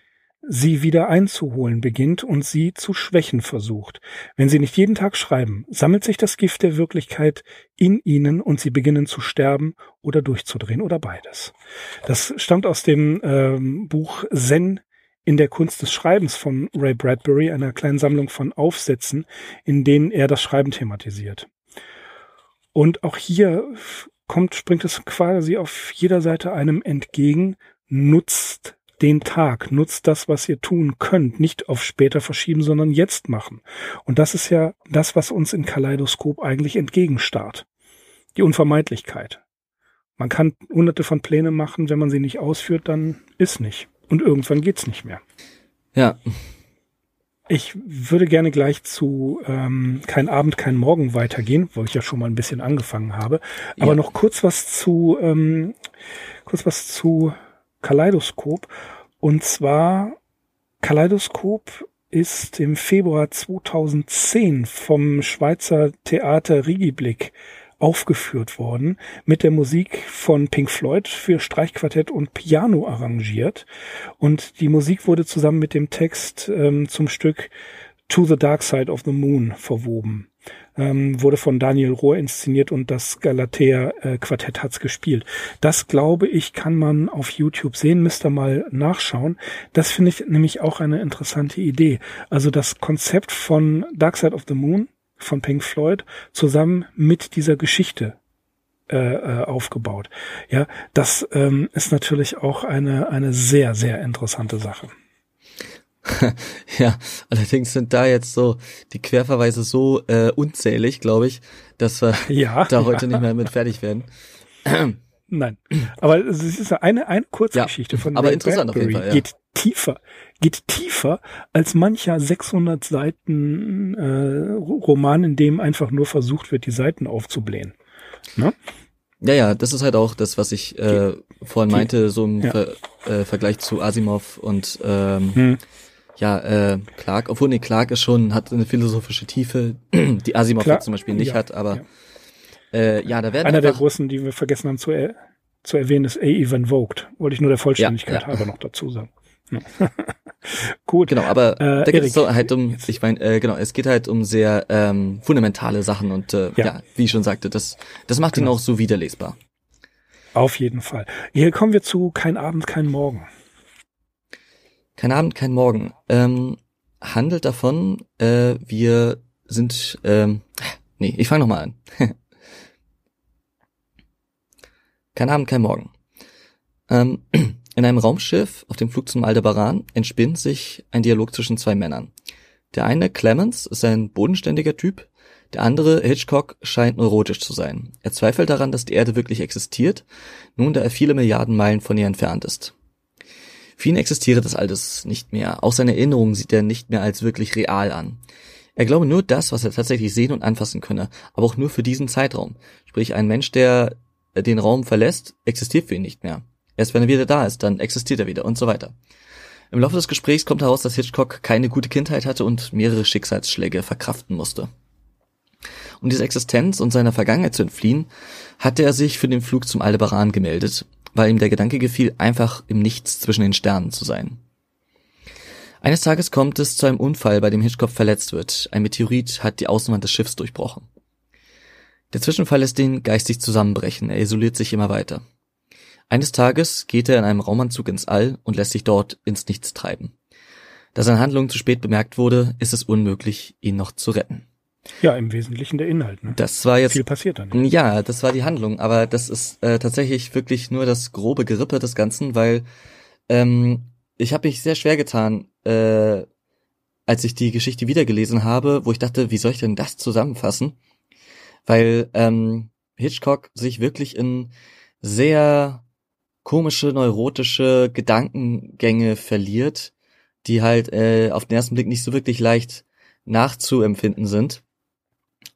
sie wieder einzuholen beginnt und sie zu schwächen versucht. Wenn sie nicht jeden Tag schreiben, sammelt sich das Gift der Wirklichkeit in ihnen und sie beginnen zu sterben oder durchzudrehen oder beides. Das stammt aus dem ähm, Buch Zen in der Kunst des Schreibens von Ray Bradbury, einer kleinen Sammlung von Aufsätzen, in denen er das Schreiben thematisiert. Und auch hier kommt, springt es quasi auf jeder Seite einem entgegen, nutzt den Tag, nutzt das, was ihr tun könnt, nicht auf später verschieben, sondern jetzt machen. Und das ist ja das, was uns in Kaleidoskop eigentlich entgegenstarrt. Die Unvermeidlichkeit. Man kann hunderte von Pläne machen, wenn man sie nicht ausführt, dann ist nicht. Und irgendwann geht's nicht mehr. Ja. Ich würde gerne gleich zu ähm, Kein Abend, kein Morgen weitergehen, wo ich ja schon mal ein bisschen angefangen habe. Aber ja. noch kurz was zu ähm, kurz was zu Kaleidoskop. Und zwar Kaleidoskop ist im Februar 2010 vom Schweizer Theater Rigiblick aufgeführt worden, mit der Musik von Pink Floyd für Streichquartett und Piano arrangiert. Und die Musik wurde zusammen mit dem Text ähm, zum Stück To the Dark Side of the Moon verwoben. Ähm, wurde von Daniel Rohr inszeniert und das Galatea äh, hat's gespielt. Das glaube ich, kann man auf YouTube sehen, müsst ihr mal nachschauen. Das finde ich nämlich auch eine interessante Idee. Also das Konzept von Dark Side of the Moon von Pink Floyd zusammen mit dieser Geschichte äh, äh, aufgebaut. Ja, das ähm, ist natürlich auch eine eine sehr sehr interessante Sache. ja, allerdings sind da jetzt so die Querverweise so äh, unzählig, glaube ich, dass wir ja, da heute ja. nicht mehr mit fertig werden. Nein, aber es ist eine eine Kurzgeschichte ja, von aber interessant Bradbury. auf jeden Fall, ja. geht tiefer, geht tiefer als mancher 600 Seiten äh, Roman, in dem einfach nur versucht wird, die Seiten aufzublähen. Ne? Ja, ja, das ist halt auch das, was ich äh, vorhin meinte, so im ja. Ver äh, Vergleich zu Asimov und ähm, hm ja, äh, Clark, obwohl nee, Clark ist schon, hat eine philosophische Tiefe, die Asimov Klar, zum Beispiel nicht ja, hat, aber ja. Äh, ja, da werden Einer der großen, die wir vergessen haben zu, er zu erwähnen, ist A. Evan Vogt. Wollte ich nur der Vollständigkeit ja, halber noch dazu sagen. Gut. Genau, aber äh, da geht es so halt um, ich meine, äh, genau, es geht halt um sehr ähm, fundamentale Sachen und äh, ja. ja wie ich schon sagte, das, das macht genau. ihn auch so wiederlesbar. Auf jeden Fall. Hier kommen wir zu Kein Abend, kein Morgen kein Abend, kein Morgen, ähm, handelt davon, äh, wir sind, ähm, nee, ich fange nochmal an. kein Abend, kein Morgen. Ähm, in einem Raumschiff auf dem Flug zum Aldebaran entspinnt sich ein Dialog zwischen zwei Männern. Der eine, Clemens, ist ein bodenständiger Typ, der andere, Hitchcock, scheint neurotisch zu sein. Er zweifelt daran, dass die Erde wirklich existiert, nun da er viele Milliarden Meilen von ihr entfernt ist. Für ihn existiere das alles nicht mehr. Auch seine Erinnerungen sieht er nicht mehr als wirklich real an. Er glaube nur das, was er tatsächlich sehen und anfassen könne, aber auch nur für diesen Zeitraum. Sprich, ein Mensch, der den Raum verlässt, existiert für ihn nicht mehr. Erst wenn er wieder da ist, dann existiert er wieder und so weiter. Im Laufe des Gesprächs kommt heraus, dass Hitchcock keine gute Kindheit hatte und mehrere Schicksalsschläge verkraften musste. Um diese Existenz und seiner Vergangenheit zu entfliehen, hatte er sich für den Flug zum Aldebaran gemeldet weil ihm der Gedanke gefiel, einfach im Nichts zwischen den Sternen zu sein. Eines Tages kommt es zu einem Unfall, bei dem Hitchcock verletzt wird. Ein Meteorit hat die Außenwand des Schiffs durchbrochen. Der Zwischenfall lässt ihn geistig zusammenbrechen, er isoliert sich immer weiter. Eines Tages geht er in einem Raumanzug ins All und lässt sich dort ins Nichts treiben. Da seine Handlung zu spät bemerkt wurde, ist es unmöglich, ihn noch zu retten. Ja, im Wesentlichen der Inhalt. Ne? Das war jetzt viel passiert dann. Ja, das war die Handlung, aber das ist äh, tatsächlich wirklich nur das grobe Gerippe des Ganzen, weil ähm, ich habe mich sehr schwer getan, äh, als ich die Geschichte wiedergelesen habe, wo ich dachte, wie soll ich denn das zusammenfassen? Weil ähm, Hitchcock sich wirklich in sehr komische, neurotische Gedankengänge verliert, die halt äh, auf den ersten Blick nicht so wirklich leicht nachzuempfinden sind.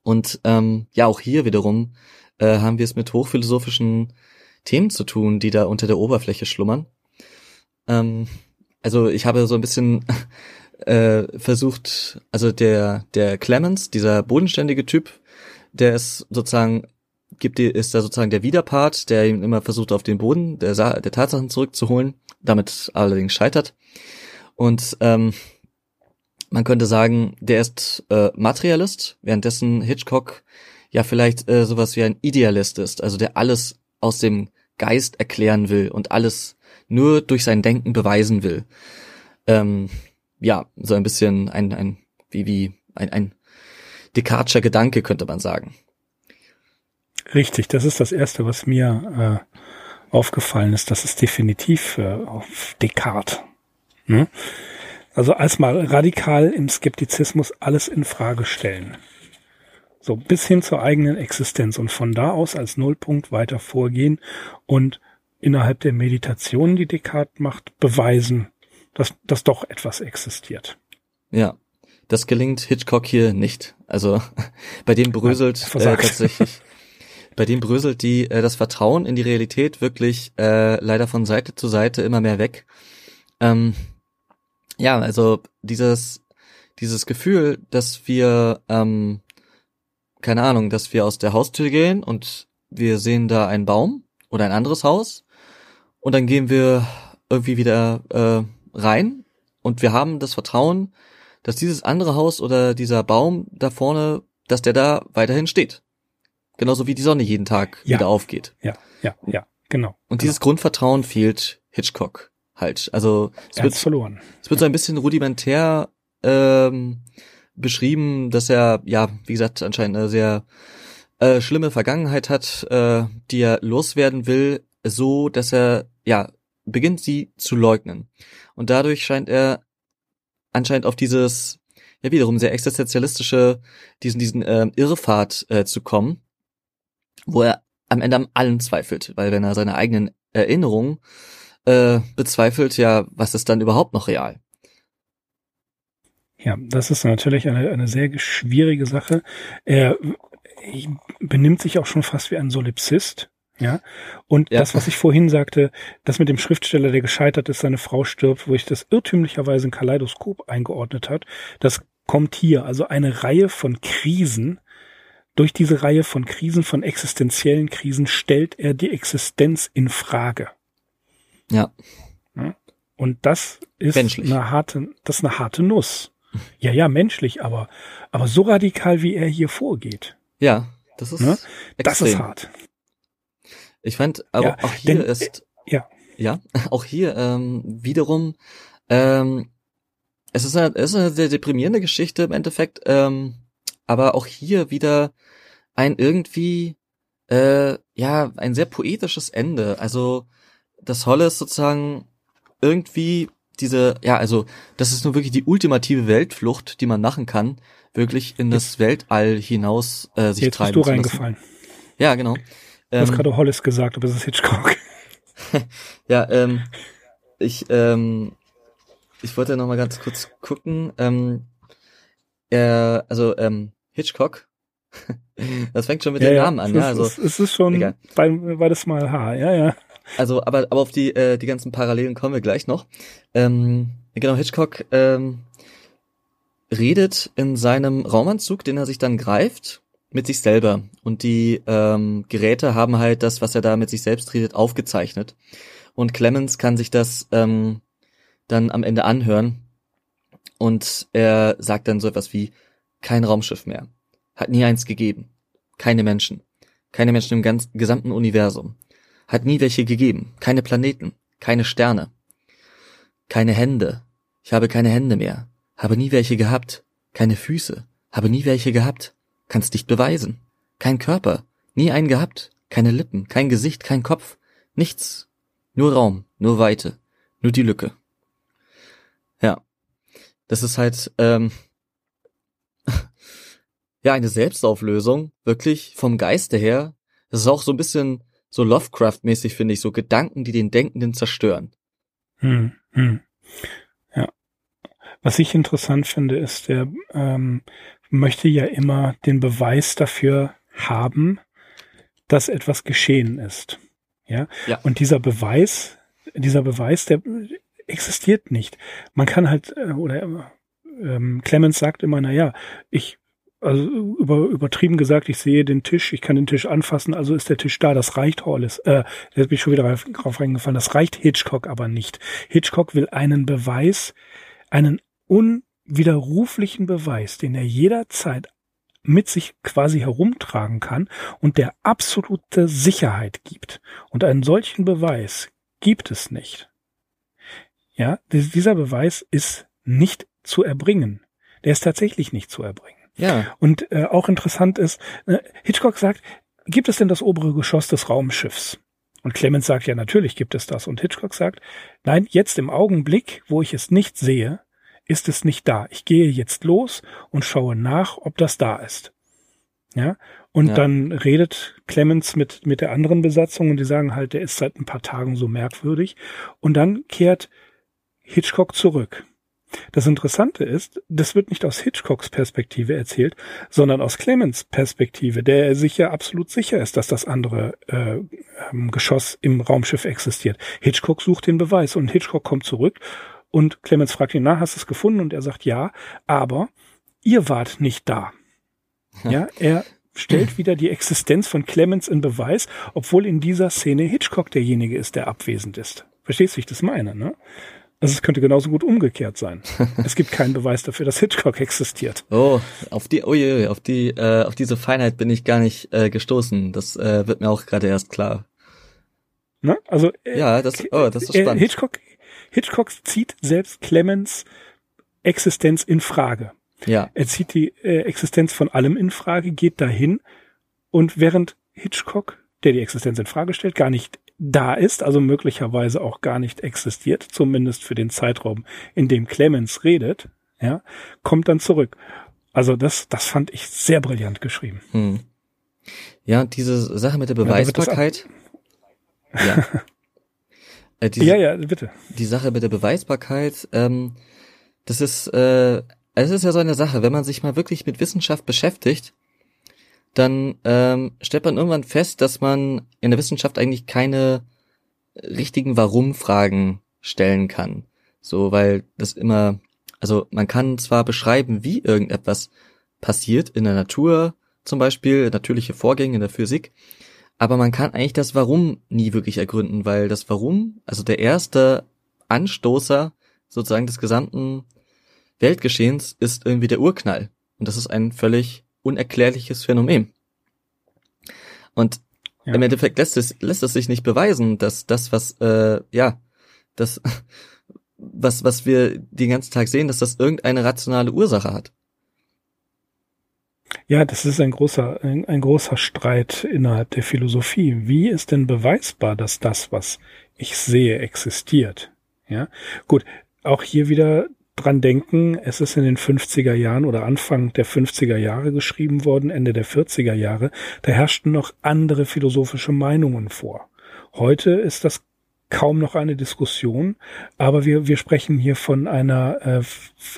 Und ähm, ja, auch hier wiederum äh, haben wir es mit hochphilosophischen Themen zu tun, die da unter der Oberfläche schlummern. Ähm, also ich habe so ein bisschen äh, versucht, also der der Clemens, dieser bodenständige Typ, der ist sozusagen gibt die, ist da sozusagen der Widerpart, der ihm immer versucht auf den Boden der, der Tatsachen zurückzuholen, damit allerdings scheitert. Und ähm, man könnte sagen, der ist äh, Materialist, währenddessen Hitchcock ja vielleicht äh, sowas wie ein Idealist ist, also der alles aus dem Geist erklären will und alles nur durch sein Denken beweisen will. Ähm, ja, so ein bisschen ein, ein wie, wie ein, ein Descartescher Gedanke, könnte man sagen. Richtig, das ist das Erste, was mir äh, aufgefallen ist. Das ist definitiv äh, auf Descartes. Hm? Also als mal radikal im Skeptizismus alles in Frage stellen. So bis hin zur eigenen Existenz und von da aus als Nullpunkt weiter vorgehen und innerhalb der Meditation, die Descartes macht, beweisen, dass, dass doch etwas existiert. Ja, das gelingt Hitchcock hier nicht. Also bei dem bröselt äh, tatsächlich, bei dem bröselt die äh, das Vertrauen in die Realität wirklich äh, leider von Seite zu Seite immer mehr weg. Ähm, ja, also dieses, dieses Gefühl, dass wir ähm, keine Ahnung, dass wir aus der Haustür gehen und wir sehen da einen Baum oder ein anderes Haus und dann gehen wir irgendwie wieder äh, rein und wir haben das Vertrauen, dass dieses andere Haus oder dieser Baum da vorne, dass der da weiterhin steht. Genauso wie die Sonne jeden Tag ja. wieder aufgeht. Ja, ja, ja, genau. Und genau. dieses Grundvertrauen fehlt Hitchcock halt. Also es er wird verloren. Es wird so ein bisschen rudimentär ähm, beschrieben, dass er ja, wie gesagt, anscheinend eine sehr äh, schlimme Vergangenheit hat, äh, die er loswerden will, so dass er ja beginnt sie zu leugnen. Und dadurch scheint er anscheinend auf dieses ja wiederum sehr existenzialistische diesen diesen äh, Irrfahrt äh, zu kommen, wo er am Ende am allen zweifelt, weil wenn er seine eigenen Erinnerungen äh, bezweifelt, ja, was ist dann überhaupt noch real? Ja, das ist natürlich eine, eine sehr schwierige Sache. Er benimmt sich auch schon fast wie ein Solipsist. Ja. Und ja. das, was ich vorhin sagte, das mit dem Schriftsteller, der gescheitert ist, seine Frau stirbt, wo ich das irrtümlicherweise in Kaleidoskop eingeordnet hat, das kommt hier. Also eine Reihe von Krisen. Durch diese Reihe von Krisen, von existenziellen Krisen, stellt er die Existenz in Frage. Ja. Und das ist menschlich. eine harte, das ist eine harte Nuss. Ja, ja, menschlich, aber, aber so radikal, wie er hier vorgeht. Ja, das ist, ne? das ist hart. Ich fand, aber ja, auch hier denn, ist, ja, ja, auch hier ähm, wiederum, ähm, es ist, eine, es ist eine sehr deprimierende Geschichte im Endeffekt, ähm, aber auch hier wieder ein irgendwie, äh, ja, ein sehr poetisches Ende. Also das Hollis sozusagen irgendwie diese, ja, also das ist nur wirklich die ultimative Weltflucht, die man machen kann, wirklich in das Weltall hinaus äh, sich Jetzt treiben bist du reingefallen. Ja, genau. Du hast ähm, gerade Hollis gesagt, aber es ist Hitchcock. ja, ähm, ich, ähm, ich wollte noch mal ganz kurz gucken. Ähm, er, also ähm, Hitchcock. das fängt schon mit ja, dem Namen an, ja. Also es ist, es ist schon egal. bei, beides mal H, ja, ja. Also, aber, aber auf die, äh, die ganzen Parallelen kommen wir gleich noch. Ähm, genau, Hitchcock ähm, redet in seinem Raumanzug, den er sich dann greift, mit sich selber. Und die ähm, Geräte haben halt das, was er da mit sich selbst redet, aufgezeichnet. Und Clemens kann sich das ähm, dann am Ende anhören. Und er sagt dann so etwas wie, kein Raumschiff mehr. Hat nie eins gegeben. Keine Menschen. Keine Menschen im ganzen, gesamten Universum. Hat nie welche gegeben. Keine Planeten. Keine Sterne. Keine Hände. Ich habe keine Hände mehr. Habe nie welche gehabt. Keine Füße. Habe nie welche gehabt. Kannst nicht beweisen. Kein Körper. Nie einen gehabt. Keine Lippen. Kein Gesicht. Kein Kopf. Nichts. Nur Raum. Nur Weite. Nur die Lücke. Ja. Das ist halt, ähm, ja, eine Selbstauflösung. Wirklich vom Geiste her. Das ist auch so ein bisschen so Lovecraft-mäßig, finde ich, so Gedanken, die den Denkenden zerstören. Hm, hm. Ja. Was ich interessant finde, ist, der ähm, möchte ja immer den Beweis dafür haben, dass etwas geschehen ist. Ja. ja. Und dieser Beweis, dieser Beweis, der existiert nicht. Man kann halt, äh, oder ähm, Clemens sagt immer, na ja, ich also über, übertrieben gesagt, ich sehe den Tisch, ich kann den Tisch anfassen, also ist der Tisch da, das reicht Hollis. Äh, jetzt bin ich schon wieder drauf reingefallen, das reicht Hitchcock aber nicht. Hitchcock will einen Beweis, einen unwiderruflichen Beweis, den er jederzeit mit sich quasi herumtragen kann und der absolute Sicherheit gibt. Und einen solchen Beweis gibt es nicht. Ja, dieser Beweis ist nicht zu erbringen. Der ist tatsächlich nicht zu erbringen. Ja. Und äh, auch interessant ist, äh, Hitchcock sagt, gibt es denn das obere Geschoss des Raumschiffs? Und Clemens sagt, ja, natürlich gibt es das. Und Hitchcock sagt, nein, jetzt im Augenblick, wo ich es nicht sehe, ist es nicht da. Ich gehe jetzt los und schaue nach, ob das da ist. Ja. Und ja. dann redet Clemens mit, mit der anderen Besatzung und die sagen halt, der ist seit ein paar Tagen so merkwürdig. Und dann kehrt Hitchcock zurück. Das Interessante ist, das wird nicht aus Hitchcocks Perspektive erzählt, sondern aus Clemens Perspektive, der sich ja absolut sicher ist, dass das andere äh, ähm, Geschoss im Raumschiff existiert. Hitchcock sucht den Beweis und Hitchcock kommt zurück und Clemens fragt ihn, na, hast du es gefunden? Und er sagt ja, aber ihr wart nicht da. Ja, er stellt wieder die Existenz von Clemens in Beweis, obwohl in dieser Szene Hitchcock derjenige ist, der abwesend ist. Verstehst du, wie ich das meine, ne? Also es könnte genauso gut umgekehrt sein. es gibt keinen Beweis dafür, dass Hitchcock existiert. Oh, auf die, oh je, auf die, äh, auf diese Feinheit bin ich gar nicht äh, gestoßen. Das äh, wird mir auch gerade erst klar. Ne? Also äh, ja, das, oh, das ist äh, spannend. Hitchcock, Hitchcock zieht selbst Clemens Existenz in Frage. Ja. Er zieht die äh, Existenz von allem in Frage, geht dahin und während Hitchcock, der die Existenz in Frage stellt, gar nicht da ist, also möglicherweise auch gar nicht existiert, zumindest für den Zeitraum, in dem Clemens redet, ja, kommt dann zurück. Also das, das fand ich sehr brillant geschrieben. Hm. Ja, diese Sache mit der Beweisbarkeit. Ja. ja. Äh, diese, ja, ja, bitte. Die Sache mit der Beweisbarkeit, ähm, das ist, äh, es ist ja so eine Sache, wenn man sich mal wirklich mit Wissenschaft beschäftigt, dann ähm, stellt man irgendwann fest, dass man in der Wissenschaft eigentlich keine richtigen Warum-Fragen stellen kann. So, weil das immer, also man kann zwar beschreiben, wie irgendetwas passiert in der Natur, zum Beispiel natürliche Vorgänge in der Physik, aber man kann eigentlich das Warum nie wirklich ergründen, weil das Warum, also der erste Anstoßer sozusagen des gesamten Weltgeschehens ist irgendwie der Urknall. Und das ist ein völlig unerklärliches Phänomen. Und ja. im Endeffekt lässt es, lässt es sich nicht beweisen, dass das, was, äh, ja, das, was, was wir den ganzen Tag sehen, dass das irgendeine rationale Ursache hat. Ja, das ist ein großer, ein, ein, großer Streit innerhalb der Philosophie. Wie ist denn beweisbar, dass das, was ich sehe, existiert? Ja, gut. Auch hier wieder dran denken, es ist in den 50er Jahren oder Anfang der 50er Jahre geschrieben worden, Ende der 40er Jahre. Da herrschten noch andere philosophische Meinungen vor. Heute ist das kaum noch eine Diskussion, aber wir, wir sprechen hier von einer äh,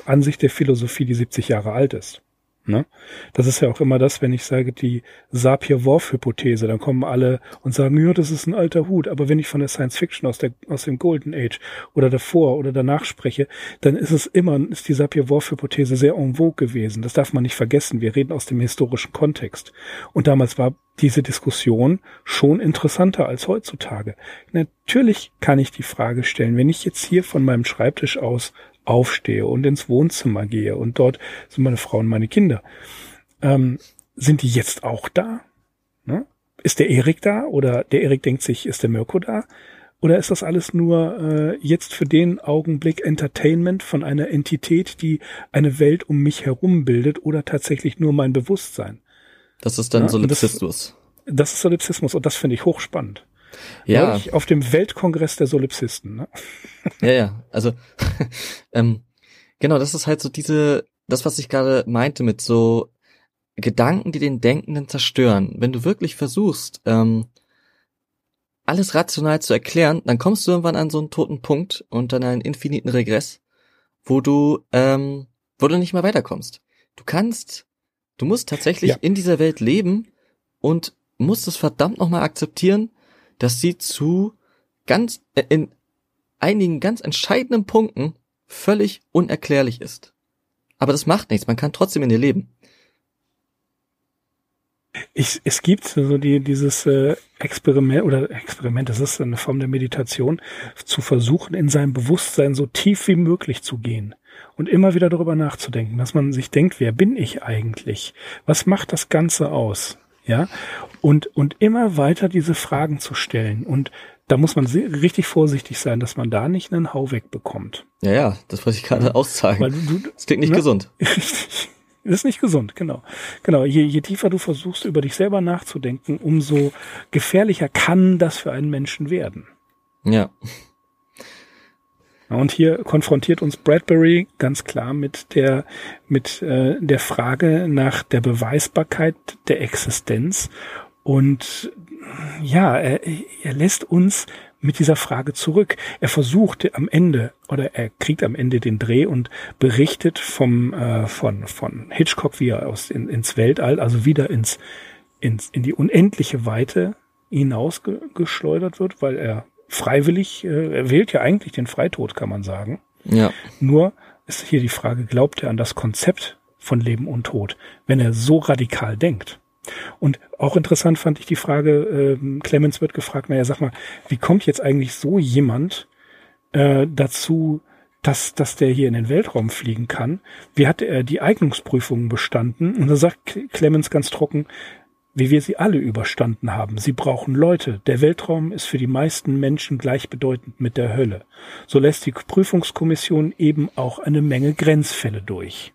Ansicht der Philosophie, die 70 Jahre alt ist. Ne? Das ist ja auch immer das, wenn ich sage, die Sapir-Whorf-Hypothese, dann kommen alle und sagen, ja, das ist ein alter Hut. Aber wenn ich von der Science Fiction aus, der, aus dem Golden Age oder davor oder danach spreche, dann ist es immer, ist die Sapir-Whorf-Hypothese sehr en vogue gewesen. Das darf man nicht vergessen. Wir reden aus dem historischen Kontext. Und damals war diese Diskussion schon interessanter als heutzutage. Natürlich kann ich die Frage stellen, wenn ich jetzt hier von meinem Schreibtisch aus aufstehe und ins Wohnzimmer gehe und dort sind meine Frau und meine Kinder. Ähm, sind die jetzt auch da? Ne? Ist der Erik da oder der Erik denkt sich, ist der Mirko da? Oder ist das alles nur äh, jetzt für den Augenblick Entertainment von einer Entität, die eine Welt um mich herum bildet oder tatsächlich nur mein Bewusstsein? Das ist dann ja, Solipsismus. Das, das ist Solipsismus und das finde ich hochspannend. Ja. auf dem Weltkongress der Solipsisten. Ne? Ja, ja. Also ähm, genau, das ist halt so diese, das, was ich gerade meinte mit so Gedanken, die den Denkenden zerstören. Wenn du wirklich versuchst, ähm, alles rational zu erklären, dann kommst du irgendwann an so einen toten Punkt und dann einen infiniten Regress, wo du, ähm, wo du nicht mehr weiterkommst. Du kannst, du musst tatsächlich ja. in dieser Welt leben und musst es verdammt nochmal akzeptieren, dass sie zu ganz, äh, in einigen ganz entscheidenden Punkten völlig unerklärlich ist. Aber das macht nichts, man kann trotzdem in ihr leben. Ich, es gibt so die, dieses äh, Experiment oder Experiment, das ist eine Form der Meditation, zu versuchen, in seinem Bewusstsein so tief wie möglich zu gehen und immer wieder darüber nachzudenken, dass man sich denkt, wer bin ich eigentlich? Was macht das Ganze aus? Ja, und, und immer weiter diese Fragen zu stellen. Und da muss man richtig vorsichtig sein, dass man da nicht einen Hau wegbekommt. Ja, ja, das wollte ich gerade auszeigen. Weil du, das klingt nicht ne? gesund. Richtig. Das ist nicht gesund, genau. Genau. Je, je tiefer du versuchst, über dich selber nachzudenken, umso gefährlicher kann das für einen Menschen werden. Ja. Und hier konfrontiert uns Bradbury ganz klar mit der mit äh, der Frage nach der Beweisbarkeit der Existenz und ja, er, er lässt uns mit dieser Frage zurück. Er versucht am Ende oder er kriegt am Ende den Dreh und berichtet vom äh, von von Hitchcock, wie er aus in, ins Weltall, also wieder ins ins in die unendliche Weite hinausgeschleudert wird, weil er freiwillig, äh, er wählt ja eigentlich den Freitod, kann man sagen. Ja. Nur ist hier die Frage, glaubt er an das Konzept von Leben und Tod, wenn er so radikal denkt? Und auch interessant fand ich die Frage, äh, Clemens wird gefragt, naja, sag mal, wie kommt jetzt eigentlich so jemand äh, dazu, dass, dass der hier in den Weltraum fliegen kann? Wie hat er die Eignungsprüfungen bestanden? Und da sagt Clemens ganz trocken, wie wir sie alle überstanden haben. Sie brauchen Leute. Der Weltraum ist für die meisten Menschen gleichbedeutend mit der Hölle. So lässt die Prüfungskommission eben auch eine Menge Grenzfälle durch.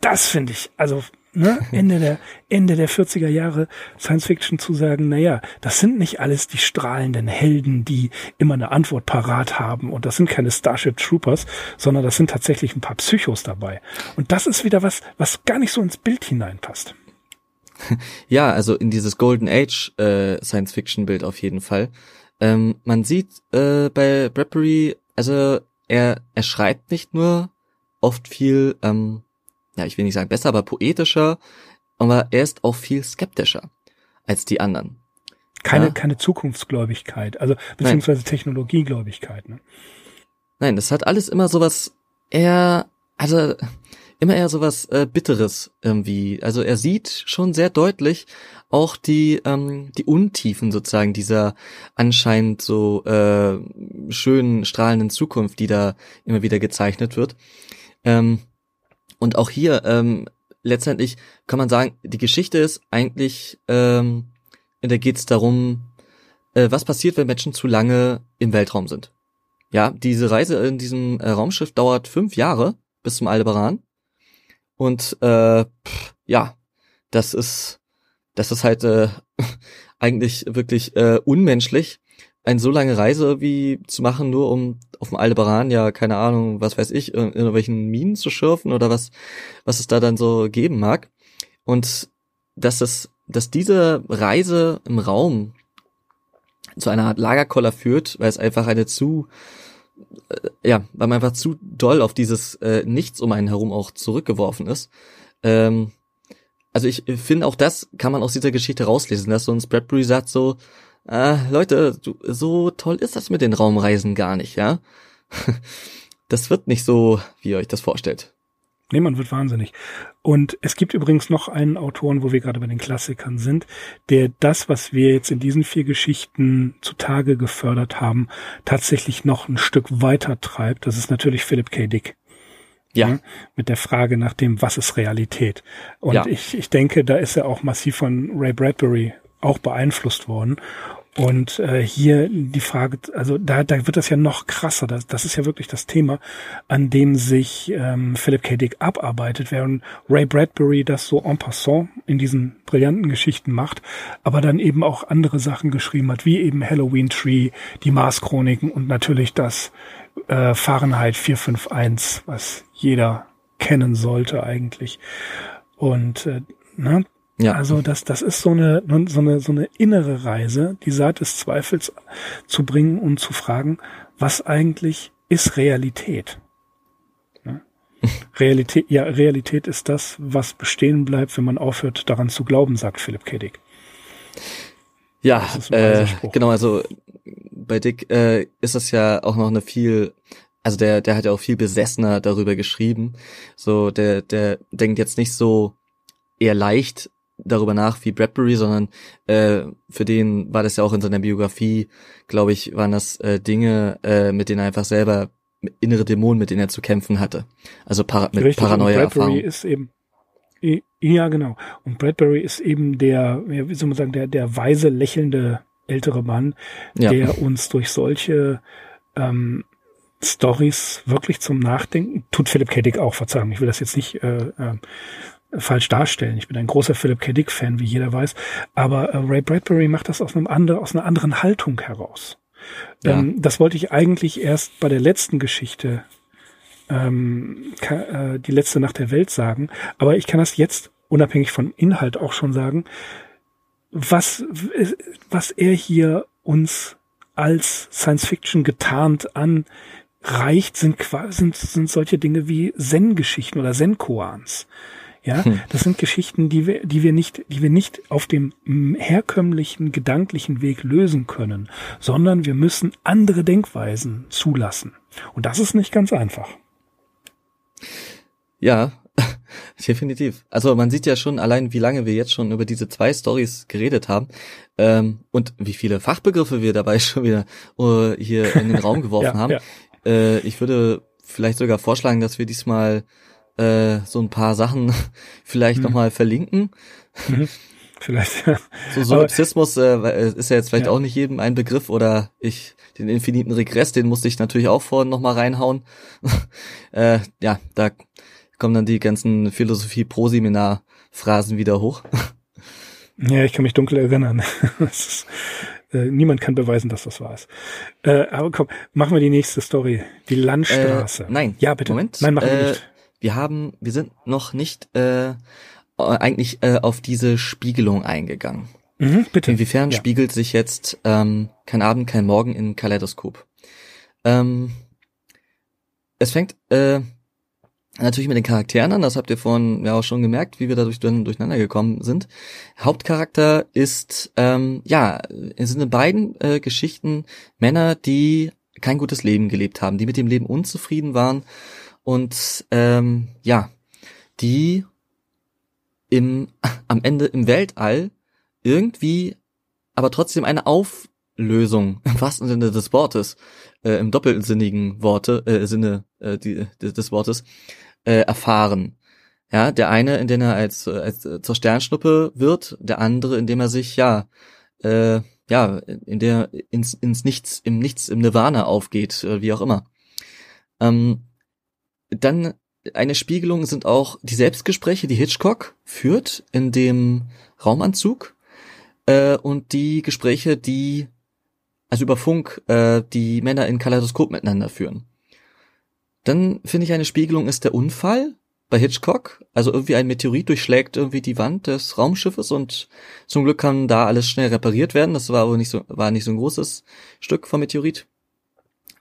Das finde ich, also ne, Ende der Ende der 40er Jahre Science Fiction zu sagen, na ja, das sind nicht alles die strahlenden Helden, die immer eine Antwort parat haben und das sind keine Starship Troopers, sondern das sind tatsächlich ein paar Psychos dabei. Und das ist wieder was, was gar nicht so ins Bild hineinpasst. Ja, also in dieses Golden Age äh, Science-Fiction-Bild auf jeden Fall. Ähm, man sieht äh, bei Bradbury, also er, er schreibt nicht nur oft viel, ähm, ja, ich will nicht sagen besser, aber poetischer, aber er ist auch viel skeptischer als die anderen. Keine, ja? keine Zukunftsgläubigkeit, also beziehungsweise Nein. Technologiegläubigkeit. Ne? Nein, das hat alles immer sowas eher, also immer eher sowas äh, Bitteres irgendwie. Also er sieht schon sehr deutlich auch die ähm, die Untiefen sozusagen dieser anscheinend so äh, schönen strahlenden Zukunft, die da immer wieder gezeichnet wird. Ähm, und auch hier ähm, letztendlich kann man sagen, die Geschichte ist eigentlich, ähm, da geht es darum, äh, was passiert, wenn Menschen zu lange im Weltraum sind. Ja, diese Reise in diesem äh, Raumschiff dauert fünf Jahre bis zum Aldebaran. Und äh, pff, ja, das ist, das ist halt äh, eigentlich wirklich äh, unmenschlich, eine so lange Reise wie zu machen, nur um auf dem Aldebaran ja, keine Ahnung, was weiß ich, in irgendwelchen Minen zu schürfen oder was, was es da dann so geben mag. Und dass es, dass diese Reise im Raum zu einer Art Lagerkoller führt, weil es einfach eine zu ja, weil man einfach zu doll auf dieses äh, Nichts um einen herum auch zurückgeworfen ist. Ähm, also ich finde auch das kann man aus dieser Geschichte rauslesen, dass so ein Bradbury sagt so, äh, Leute, du, so toll ist das mit den Raumreisen gar nicht, ja. das wird nicht so, wie ihr euch das vorstellt. Nee, man wird wahnsinnig. Und es gibt übrigens noch einen Autoren, wo wir gerade bei den Klassikern sind, der das, was wir jetzt in diesen vier Geschichten zutage gefördert haben, tatsächlich noch ein Stück weiter treibt. Das ist natürlich Philip K. Dick. Ja. ja. Mit der Frage nach dem, was ist Realität? Und ja. ich, ich denke, da ist er auch massiv von Ray Bradbury auch beeinflusst worden. Und äh, hier die Frage, also da, da wird das ja noch krasser. Das, das ist ja wirklich das Thema, an dem sich ähm, Philip K. Dick abarbeitet, während Ray Bradbury das so en passant in diesen brillanten Geschichten macht, aber dann eben auch andere Sachen geschrieben hat, wie eben Halloween Tree, die Mars-Chroniken und natürlich das äh, Fahrenheit 451, was jeder kennen sollte eigentlich. Und äh, ne, ja. Also das, das ist so eine, so eine, so eine innere Reise, die Seite des Zweifels zu bringen und zu fragen, was eigentlich ist Realität? Ja? Realität, ja, Realität ist das, was bestehen bleibt, wenn man aufhört, daran zu glauben, sagt Philipp K. Dick. Ja, äh, genau, also bei Dick äh, ist das ja auch noch eine viel, also der, der hat ja auch viel besessener darüber geschrieben. So, der, der denkt jetzt nicht so eher leicht darüber nach wie Bradbury, sondern äh, für den war das ja auch in seiner Biografie, glaube ich, waren das äh, Dinge, äh, mit denen er einfach selber innere Dämonen, mit denen er zu kämpfen hatte. Also para mit Richtig, Paranoia Bradbury ist eben ja genau. Und Bradbury ist eben der, wie soll man sagen, der der weise lächelnde ältere Mann, ja. der uns durch solche ähm, Stories wirklich zum Nachdenken tut. Philipp K. Dick auch, Verzeihung, ich will das jetzt nicht äh, äh, falsch darstellen. Ich bin ein großer Philip K. Dick Fan, wie jeder weiß. Aber äh, Ray Bradbury macht das aus einem anderen, aus einer anderen Haltung heraus. Ja. Ähm, das wollte ich eigentlich erst bei der letzten Geschichte, ähm, äh, die letzte Nacht der Welt sagen. Aber ich kann das jetzt unabhängig von Inhalt auch schon sagen. Was, was er hier uns als Science Fiction getarnt anreicht, sind, sind, sind solche Dinge wie Zen-Geschichten oder Zen-Koans. Ja, hm. das sind Geschichten, die wir, die wir nicht, die wir nicht auf dem herkömmlichen gedanklichen Weg lösen können, sondern wir müssen andere Denkweisen zulassen. Und das ist nicht ganz einfach. Ja, Definitiv. Also man sieht ja schon allein, wie lange wir jetzt schon über diese zwei Stories geredet haben ähm, und wie viele Fachbegriffe wir dabei schon wieder uh, hier in den Raum geworfen ja, haben. Ja. Äh, ich würde vielleicht sogar vorschlagen, dass wir diesmal äh, so ein paar Sachen vielleicht mhm. nochmal verlinken. Mhm. Vielleicht. Ja. So Solipsismus äh, ist ja jetzt vielleicht ja. auch nicht jedem ein Begriff oder ich den infiniten Regress, den musste ich natürlich auch vorhin nochmal reinhauen. äh, ja, da kommen dann die ganzen Philosophie-Pro-Seminar-Phrasen wieder hoch. Ja, ich kann mich dunkel erinnern. ist, äh, niemand kann beweisen, dass das war es. Äh, aber komm, machen wir die nächste Story. Die Landstraße. Äh, nein. Ja, bitte. Moment. Nein, machen wir äh, nicht. Wir haben, wir sind noch nicht äh, eigentlich äh, auf diese Spiegelung eingegangen. Mhm, bitte. Inwiefern ja. spiegelt sich jetzt ähm, kein Abend, kein Morgen in Kaleidoskop? Ähm, es fängt äh, Natürlich mit den Charakteren an, das habt ihr vorhin ja auch schon gemerkt, wie wir dadurch durcheinander gekommen sind. Hauptcharakter ist, ähm, ja, es sind in beiden äh, Geschichten Männer, die kein gutes Leben gelebt haben, die mit dem Leben unzufrieden waren und ähm, ja, die im am Ende im Weltall irgendwie aber trotzdem eine Auflösung im wahrsten Sinne des Wortes, äh, im doppelsinnigen Worte, äh, Sinne äh, die, des Wortes, äh, erfahren. Ja, der eine, indem er als, als äh, zur Sternschnuppe wird, der andere, indem er sich ja äh, ja in der ins ins Nichts im Nichts im Nirvana aufgeht, äh, wie auch immer. Ähm, dann eine Spiegelung sind auch die Selbstgespräche, die Hitchcock führt in dem Raumanzug äh, und die Gespräche, die also über Funk äh, die Männer in Kaleidoskop miteinander führen. Dann finde ich eine Spiegelung ist der Unfall bei Hitchcock. Also irgendwie ein Meteorit durchschlägt irgendwie die Wand des Raumschiffes und zum Glück kann da alles schnell repariert werden. Das war aber nicht so, war nicht so ein großes Stück vom Meteorit.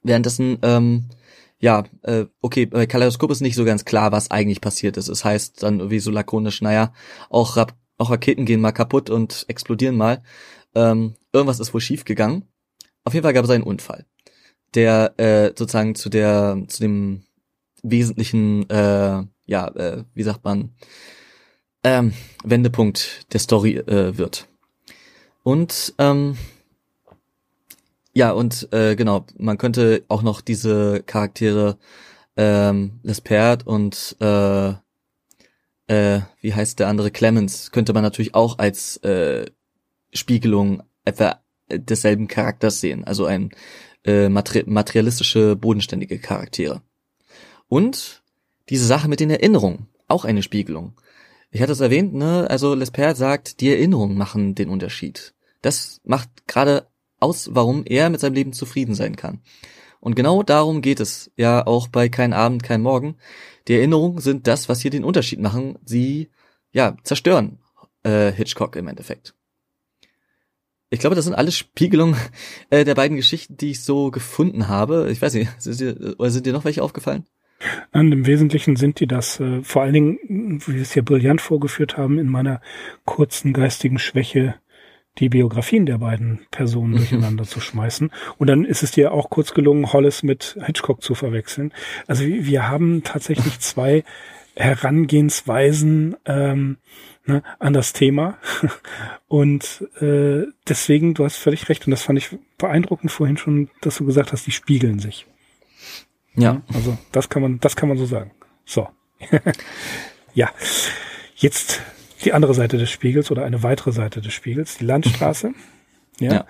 Währenddessen, ähm, ja, äh, okay, bei Kaleidoskop ist nicht so ganz klar, was eigentlich passiert ist. Es heißt dann irgendwie so lakonisch, naja, auch, auch Raketen gehen mal kaputt und explodieren mal. Ähm, irgendwas ist wohl schief gegangen. Auf jeden Fall gab es einen Unfall der äh, sozusagen zu der zu dem wesentlichen äh, ja äh, wie sagt man ähm, Wendepunkt der Story äh, wird und ähm, ja und äh, genau man könnte auch noch diese Charaktere ähm, Lespert und äh, äh, wie heißt der andere Clemens könnte man natürlich auch als äh, Spiegelung etwa desselben Charakters sehen also ein äh, materi materialistische, bodenständige Charaktere. Und diese Sache mit den Erinnerungen, auch eine Spiegelung. Ich hatte es erwähnt, ne, also Lesper sagt, die Erinnerungen machen den Unterschied. Das macht gerade aus, warum er mit seinem Leben zufrieden sein kann. Und genau darum geht es ja auch bei Kein Abend, kein Morgen. Die Erinnerungen sind das, was hier den Unterschied machen. Sie, ja, zerstören äh, Hitchcock im Endeffekt. Ich glaube, das sind alles Spiegelungen äh, der beiden Geschichten, die ich so gefunden habe. Ich weiß nicht, sind dir, oder sind dir noch welche aufgefallen? Und Im Wesentlichen sind die das, äh, vor allen Dingen, wie wir es hier brillant vorgeführt haben, in meiner kurzen geistigen Schwäche, die Biografien der beiden Personen mhm. durcheinander zu schmeißen. Und dann ist es dir auch kurz gelungen, Hollis mit Hitchcock zu verwechseln. Also wir haben tatsächlich zwei Herangehensweisen, ähm, ne, an das Thema. Und äh, deswegen, du hast völlig recht, und das fand ich beeindruckend vorhin schon, dass du gesagt hast, die spiegeln sich. Ja. Also das kann man, das kann man so sagen. So. ja. Jetzt die andere Seite des Spiegels oder eine weitere Seite des Spiegels, die Landstraße. ja. ja.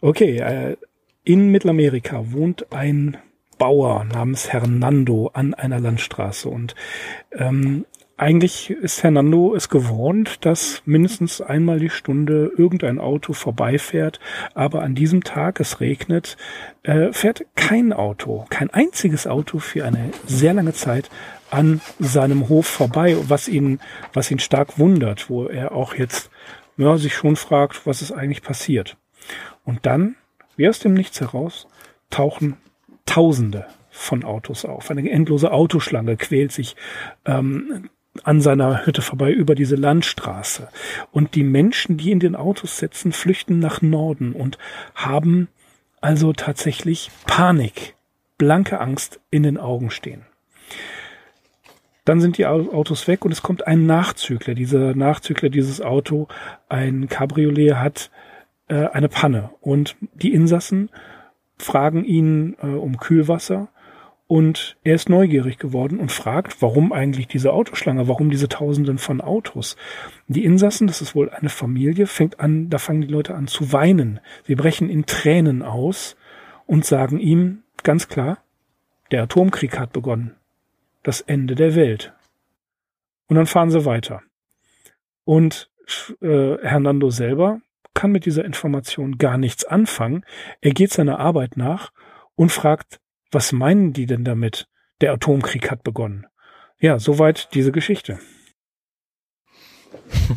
Okay, äh, in Mittelamerika wohnt ein Bauer namens Hernando an einer Landstraße und ähm, eigentlich ist Hernando es gewohnt, dass mindestens einmal die Stunde irgendein Auto vorbeifährt, aber an diesem Tag, es regnet, äh, fährt kein Auto, kein einziges Auto für eine sehr lange Zeit an seinem Hof vorbei, was ihn, was ihn stark wundert, wo er auch jetzt ja, sich schon fragt, was ist eigentlich passiert. Und dann, wie aus dem Nichts heraus, tauchen Tausende von Autos auf. Eine endlose Autoschlange quält sich ähm, an seiner Hütte vorbei über diese Landstraße. Und die Menschen, die in den Autos sitzen, flüchten nach Norden und haben also tatsächlich Panik, blanke Angst in den Augen stehen. Dann sind die Autos weg und es kommt ein Nachzügler. Dieser Nachzügler, dieses Auto, ein Cabriolet hat äh, eine Panne und die Insassen fragen ihn äh, um Kühlwasser und er ist neugierig geworden und fragt, warum eigentlich diese Autoschlange, warum diese Tausenden von Autos. Die Insassen, das ist wohl eine Familie, fängt an, da fangen die Leute an zu weinen. Sie brechen in Tränen aus und sagen ihm ganz klar, der Atomkrieg hat begonnen. Das Ende der Welt. Und dann fahren sie weiter. Und äh, Hernando selber kann mit dieser Information gar nichts anfangen. Er geht seiner Arbeit nach und fragt, was meinen die denn damit? Der Atomkrieg hat begonnen. Ja, soweit diese Geschichte.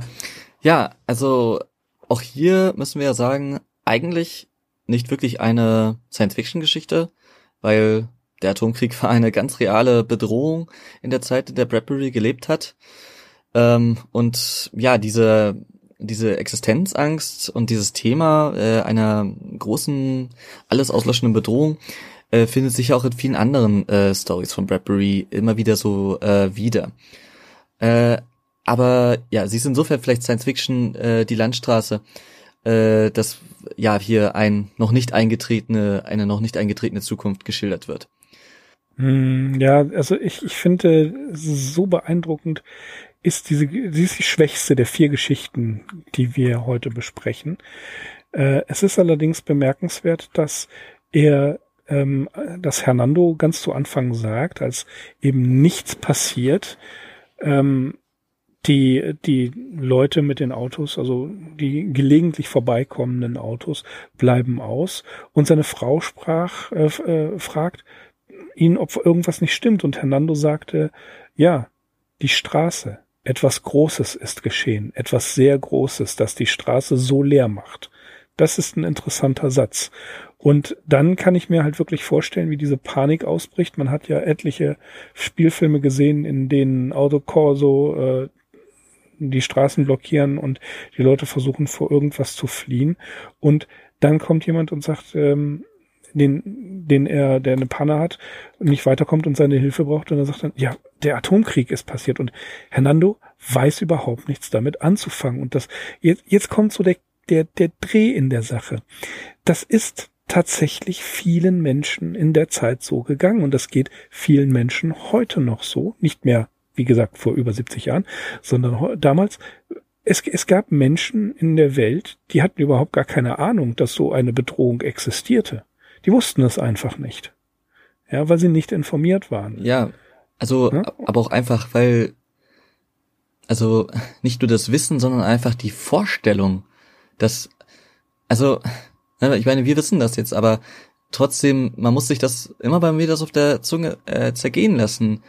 Ja, also auch hier müssen wir ja sagen, eigentlich nicht wirklich eine Science-Fiction-Geschichte, weil der Atomkrieg war eine ganz reale Bedrohung in der Zeit, in der Bradbury gelebt hat. Ähm, und ja, diese diese Existenzangst und dieses Thema äh, einer großen, alles auslöschenden Bedrohung äh, findet sich auch in vielen anderen äh, Stories von Bradbury immer wieder so äh, wieder. Äh, aber ja, sie ist insofern vielleicht Science Fiction äh, die Landstraße, äh, dass ja hier ein noch nicht eingetretene, eine noch nicht eingetretene Zukunft geschildert wird. Hm, ja, also ich, ich finde so beeindruckend ist diese, sie ist die schwächste der vier Geschichten, die wir heute besprechen. Äh, es ist allerdings bemerkenswert, dass er ähm, dass Hernando ganz zu Anfang sagt, als eben nichts passiert, ähm, die, die Leute mit den Autos, also die gelegentlich vorbeikommenden Autos, bleiben aus. Und seine Frau sprach, äh, äh, fragt ihn, ob irgendwas nicht stimmt. Und Hernando sagte, ja, die Straße, etwas Großes ist geschehen, etwas sehr Großes, das die Straße so leer macht. Das ist ein interessanter Satz. Und dann kann ich mir halt wirklich vorstellen, wie diese Panik ausbricht. Man hat ja etliche Spielfilme gesehen, in denen Autocorso äh, die Straßen blockieren und die Leute versuchen vor irgendwas zu fliehen. Und dann kommt jemand und sagt, ähm, den, den er, der eine Panne hat und nicht weiterkommt und seine Hilfe braucht. Und er sagt dann, ja, der Atomkrieg ist passiert. Und Hernando weiß überhaupt nichts damit anzufangen. Und das, jetzt, jetzt kommt so der, der, der Dreh in der Sache. Das ist tatsächlich vielen Menschen in der Zeit so gegangen und das geht vielen Menschen heute noch so, nicht mehr, wie gesagt, vor über 70 Jahren, sondern damals, es, es gab Menschen in der Welt, die hatten überhaupt gar keine Ahnung, dass so eine Bedrohung existierte. Die wussten es einfach nicht. Ja, weil sie nicht informiert waren. Ja, also, ja? aber auch einfach, weil, also nicht nur das Wissen, sondern einfach die Vorstellung, dass, also ich meine, wir wissen das jetzt, aber trotzdem, man muss sich das immer bei mir das auf der Zunge äh, zergehen lassen.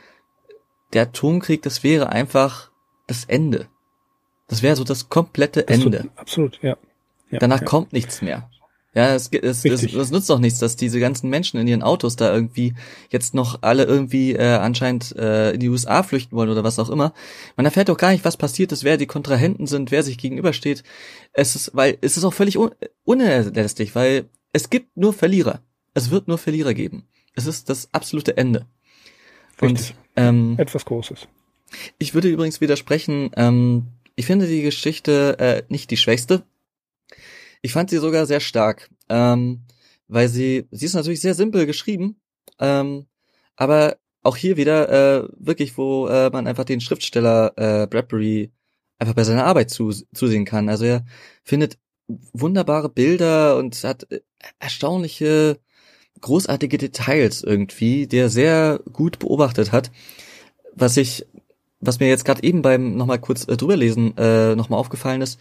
Der Atomkrieg, das wäre einfach das Ende. Das wäre so das komplette Ende. Absolut, absolut ja. ja Danach ja. kommt nichts mehr. Ja, es, es, es, es nutzt doch nichts, dass diese ganzen Menschen in ihren Autos da irgendwie jetzt noch alle irgendwie äh, anscheinend äh, in die USA flüchten wollen oder was auch immer. Man erfährt doch gar nicht, was passiert ist, wer die Kontrahenten sind, wer sich gegenübersteht. Es ist, weil es ist auch völlig un unerlässlich, weil es gibt nur Verlierer. Es wird nur Verlierer geben. Es ist das absolute Ende. Richtig. Und ähm, etwas Großes. Ich würde übrigens widersprechen. Ähm, ich finde die Geschichte äh, nicht die schwächste ich fand sie sogar sehr stark, ähm, weil sie, sie ist natürlich sehr simpel geschrieben, ähm, aber auch hier wieder äh, wirklich, wo äh, man einfach den Schriftsteller äh, Bradbury einfach bei seiner Arbeit zu, zusehen kann. Also er findet wunderbare Bilder und hat äh, erstaunliche, großartige Details irgendwie, die er sehr gut beobachtet hat. Was ich, was mir jetzt gerade eben beim nochmal kurz äh, drüberlesen äh, nochmal aufgefallen ist,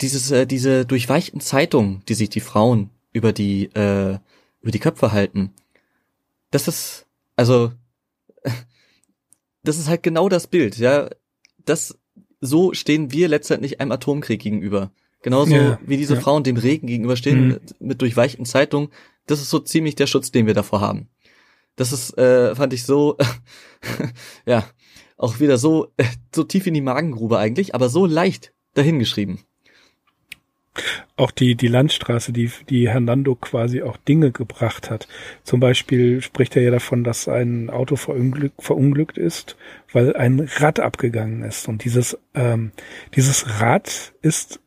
dieses, äh, diese durchweichten Zeitungen, die sich die Frauen über die, äh, über die Köpfe halten, das ist, also, das ist halt genau das Bild, ja. Das, so stehen wir letztendlich einem Atomkrieg gegenüber. Genauso ja, wie diese ja. Frauen dem Regen gegenüberstehen, mhm. mit, mit durchweichten Zeitungen. Das ist so ziemlich der Schutz, den wir davor haben. Das ist, äh, fand ich so, ja, auch wieder so, äh, so tief in die Magengrube eigentlich, aber so leicht dahingeschrieben. Auch die, die Landstraße, die, die Hernando quasi auch Dinge gebracht hat. Zum Beispiel spricht er ja davon, dass ein Auto verunglück, verunglückt ist, weil ein Rad abgegangen ist. Und dieses, ähm, dieses Rad ist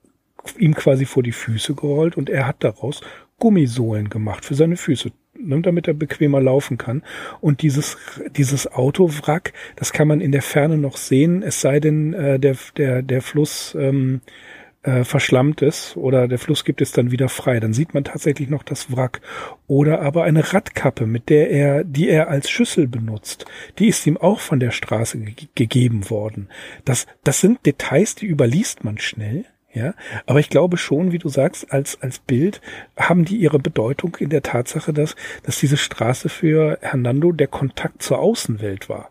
ihm quasi vor die Füße gerollt und er hat daraus Gummisohlen gemacht für seine Füße ne, damit er bequemer laufen kann. Und dieses, dieses Autowrack, das kann man in der Ferne noch sehen, es sei denn, äh, der, der, der Fluss ähm, äh, verschlammt ist oder der Fluss gibt es dann wieder frei. Dann sieht man tatsächlich noch das Wrack. Oder aber eine Radkappe, mit der er, die er als Schüssel benutzt, die ist ihm auch von der Straße ge gegeben worden. Das, das sind Details, die überliest man schnell. Ja, aber ich glaube schon, wie du sagst, als, als Bild haben die ihre Bedeutung in der Tatsache, dass, dass diese Straße für Hernando der Kontakt zur Außenwelt war.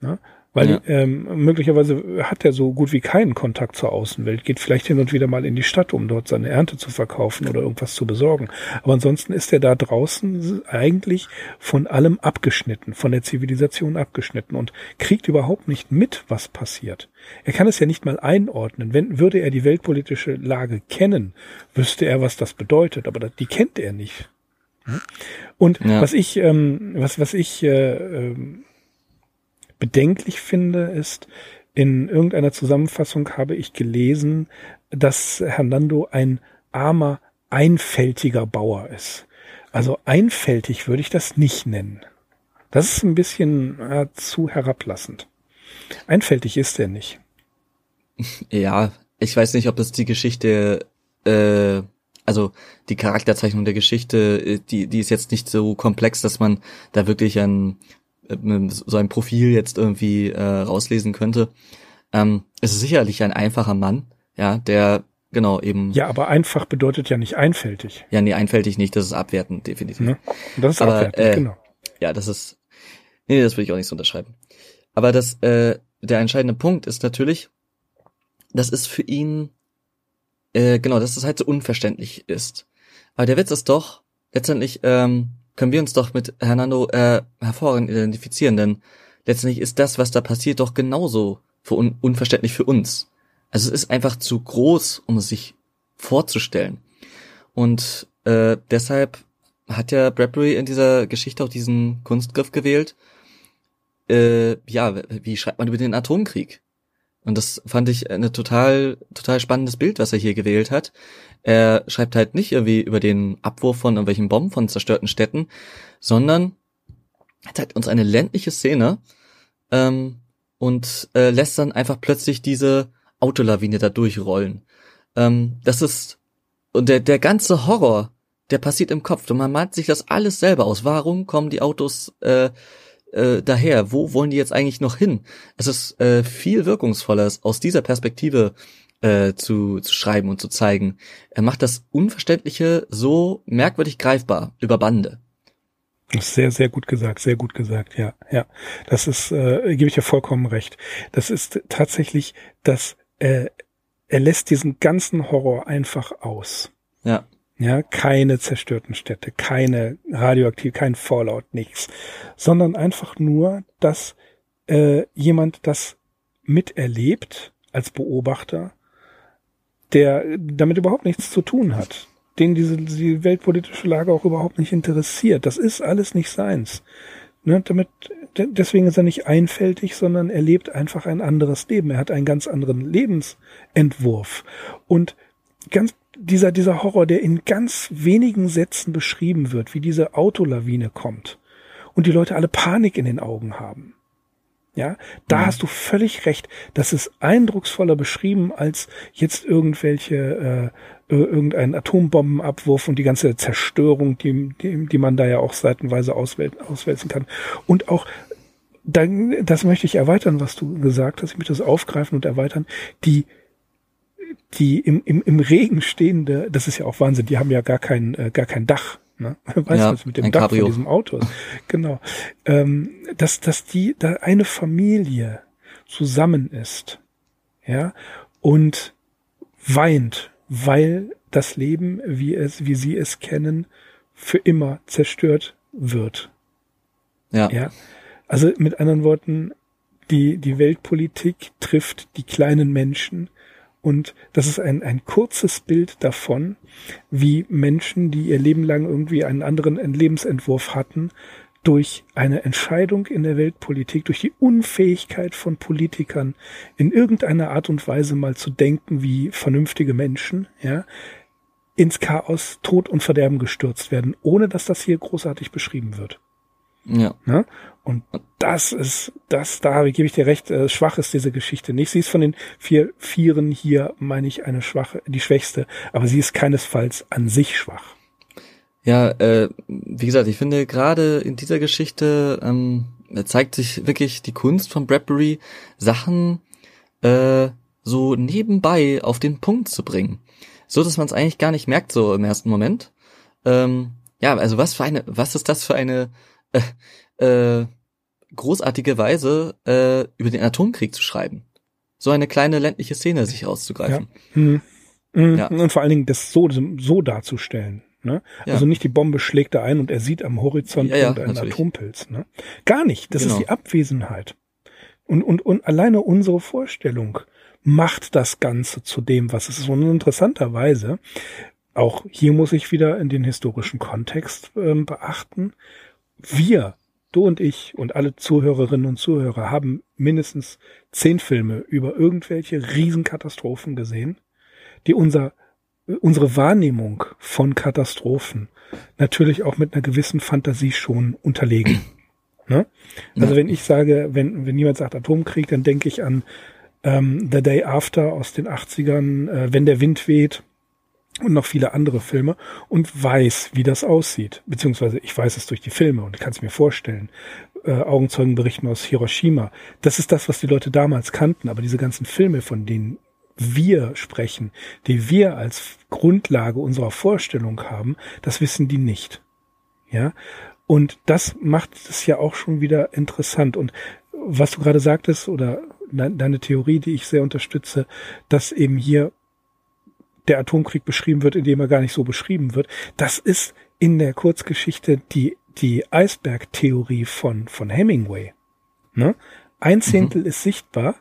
Ja? Weil ja. ähm, möglicherweise hat er so gut wie keinen Kontakt zur Außenwelt, geht vielleicht hin und wieder mal in die Stadt, um dort seine Ernte zu verkaufen oder irgendwas zu besorgen. Aber ansonsten ist er da draußen eigentlich von allem abgeschnitten, von der Zivilisation abgeschnitten und kriegt überhaupt nicht mit, was passiert. Er kann es ja nicht mal einordnen. Wenn würde er die weltpolitische Lage kennen, wüsste er, was das bedeutet. Aber die kennt er nicht. Hm? Und ja. was ich, ähm, was was ich äh, ähm, bedenklich finde, ist, in irgendeiner Zusammenfassung habe ich gelesen, dass Hernando ein armer, einfältiger Bauer ist. Also einfältig würde ich das nicht nennen. Das ist ein bisschen äh, zu herablassend. Einfältig ist er nicht. Ja, ich weiß nicht, ob es die Geschichte, äh, also die Charakterzeichnung der Geschichte, äh, die, die ist jetzt nicht so komplex, dass man da wirklich ein so ein Profil jetzt irgendwie äh, rauslesen könnte. Ähm, es ist sicherlich ein einfacher Mann, ja, der genau eben. Ja, aber einfach bedeutet ja nicht einfältig. Ja, nee, einfältig nicht, das ist abwertend, definitiv. Ne? Das ist aber, abwertend, äh, genau. Ja, das ist. Nee, das würde ich auch nicht so unterschreiben. Aber das, äh, der entscheidende Punkt ist natürlich, dass es für ihn, äh, genau, dass es halt so unverständlich ist. Aber der Witz ist doch, letztendlich, ähm, können wir uns doch mit Hernando äh, hervorragend identifizieren, denn letztendlich ist das, was da passiert, doch genauso für un unverständlich für uns. Also es ist einfach zu groß, um es sich vorzustellen. Und äh, deshalb hat ja Bradbury in dieser Geschichte auch diesen Kunstgriff gewählt. Äh, ja, wie schreibt man über den Atomkrieg? Und das fand ich eine total, total spannendes Bild, was er hier gewählt hat. Er schreibt halt nicht irgendwie über den Abwurf von irgendwelchen Bomben von zerstörten Städten, sondern er zeigt uns eine ländliche Szene ähm, und äh, lässt dann einfach plötzlich diese Autolawine da durchrollen. Ähm, das ist und der der ganze Horror, der passiert im Kopf und man malt sich das alles selber aus. Warum kommen die Autos äh, äh, daher? Wo wollen die jetzt eigentlich noch hin? Es ist äh, viel wirkungsvoller aus dieser Perspektive äh, zu, zu schreiben und zu zeigen. Er macht das Unverständliche so merkwürdig greifbar über Bande. Sehr, sehr gut gesagt, sehr gut gesagt, ja, ja. Das ist, äh, gebe ich ja vollkommen recht. Das ist tatsächlich, dass äh, er lässt diesen ganzen Horror einfach aus. Ja. Ja, keine zerstörten Städte, keine radioaktiv, kein Fallout, nichts, sondern einfach nur, dass äh, jemand das miterlebt als Beobachter, der damit überhaupt nichts zu tun hat, den diese die weltpolitische Lage auch überhaupt nicht interessiert. Das ist alles nicht seins. Ne, damit, deswegen ist er nicht einfältig, sondern er lebt einfach ein anderes Leben. Er hat einen ganz anderen Lebensentwurf. Und ganz dieser, dieser Horror, der in ganz wenigen Sätzen beschrieben wird, wie diese Autolawine kommt und die Leute alle Panik in den Augen haben. Ja, da mhm. hast du völlig recht. Das ist eindrucksvoller beschrieben als jetzt irgendwelche äh, irgendein Atombombenabwurf und die ganze Zerstörung, die, die, die man da ja auch seitenweise auswäl auswälzen kann. Und auch dann, das möchte ich erweitern, was du gesagt hast. Ich möchte das aufgreifen und erweitern. Die die im, im, im Regen stehende, das ist ja auch Wahnsinn, die haben ja gar kein, äh, gar kein Dach. Ne? Weißt ja, du, mit dem Dach Cabrio. von diesem Auto. Genau. Ähm, dass, dass die, da eine Familie zusammen ist, ja, und weint, weil das Leben, wie es, wie sie es kennen, für immer zerstört wird. Ja. ja. Also mit anderen Worten, die, die Weltpolitik trifft die kleinen Menschen Und das ist ein, ein kurzes Bild davon, wie Menschen, die ihr Leben lang irgendwie einen anderen Lebensentwurf hatten, durch eine Entscheidung in der Weltpolitik, durch die Unfähigkeit von Politikern in irgendeiner Art und Weise mal zu denken wie vernünftige Menschen, ja, ins Chaos, Tod und Verderben gestürzt werden, ohne dass das hier großartig beschrieben wird. Ja. Ne? Und das ist, das, da gebe ich dir recht, äh, schwach ist diese Geschichte nicht. Sie ist von den vier Vieren hier, meine ich, eine schwache, die schwächste, aber sie ist keinesfalls an sich schwach. Ja, äh, wie gesagt, ich finde gerade in dieser Geschichte ähm, zeigt sich wirklich die Kunst von Bradbury, Sachen äh, so nebenbei auf den Punkt zu bringen so dass man es eigentlich gar nicht merkt so im ersten Moment. Ähm, ja, also was für eine, was ist das für eine äh, äh, großartige Weise, äh, über den Atomkrieg zu schreiben? So eine kleine ländliche Szene sich auszugreifen. Ja. Mhm. Mhm. Ja. Und vor allen Dingen das so, so darzustellen. Ne? Ja. Also nicht die Bombe schlägt da ein und er sieht am Horizont ja, ja, irgendeinen natürlich. Atompilz. Ne? Gar nicht. Das genau. ist die Abwesenheit. Und, und, und alleine unsere Vorstellung macht das Ganze zu dem, was es ist. Und interessanterweise, auch hier muss ich wieder in den historischen Kontext äh, beachten, wir, du und ich und alle Zuhörerinnen und Zuhörer haben mindestens zehn Filme über irgendwelche Riesenkatastrophen gesehen, die unser, unsere Wahrnehmung von Katastrophen natürlich auch mit einer gewissen Fantasie schon unterlegen. Ne? Also ja. wenn ich sage, wenn, wenn jemand sagt Atomkrieg, dann denke ich an ähm, The Day After aus den 80ern, äh, Wenn der Wind weht und noch viele andere Filme und weiß, wie das aussieht. Beziehungsweise ich weiß es durch die Filme und kann es mir vorstellen. Äh, Augenzeugenberichten aus Hiroshima. Das ist das, was die Leute damals kannten, aber diese ganzen Filme, von denen wir sprechen, die wir als Grundlage unserer Vorstellung haben, das wissen die nicht. Ja. Und das macht es ja auch schon wieder interessant. Und was du gerade sagtest, oder deine Theorie, die ich sehr unterstütze, dass eben hier der Atomkrieg beschrieben wird, indem er gar nicht so beschrieben wird. Das ist in der Kurzgeschichte die, die Eisbergtheorie von, von Hemingway. Ne? Ein Zehntel mhm. ist sichtbar,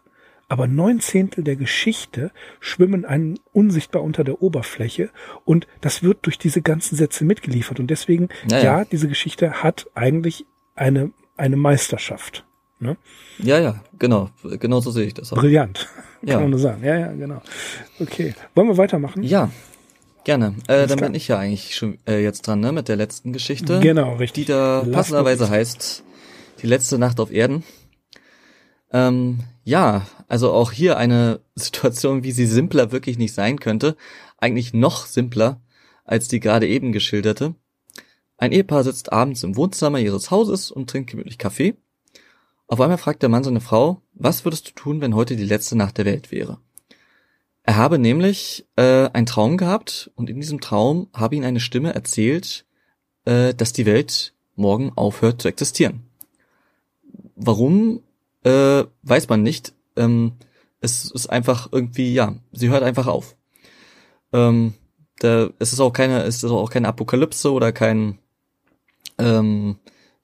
aber neun Zehntel der Geschichte schwimmen einen unsichtbar unter der Oberfläche und das wird durch diese ganzen Sätze mitgeliefert und deswegen, naja. ja, diese Geschichte hat eigentlich eine, eine Meisterschaft. Ne? Ja, ja, genau. Genau so sehe ich das auch. Brillant, kann ja. man nur sagen. Ja, ja, genau. Okay. Wollen wir weitermachen? Ja, gerne. Äh, dann bin ich ja eigentlich schon äh, jetzt dran, ne, mit der letzten Geschichte. Genau, richtig. Die da passenderweise heißt Die letzte Nacht auf Erden. Ähm, ja, also auch hier eine Situation, wie sie simpler wirklich nicht sein könnte. Eigentlich noch simpler als die gerade eben geschilderte. Ein Ehepaar sitzt abends im Wohnzimmer ihres Hauses und trinkt gemütlich Kaffee. Auf einmal fragt der Mann seine Frau, was würdest du tun, wenn heute die letzte Nacht der Welt wäre? Er habe nämlich äh, einen Traum gehabt und in diesem Traum habe ihn eine Stimme erzählt, äh, dass die Welt morgen aufhört zu existieren. Warum, äh, weiß man nicht. Ähm, es ist einfach irgendwie, ja, sie hört einfach auf. Ähm, da, es ist auch keine, es ist auch keine Apokalypse oder kein, ähm,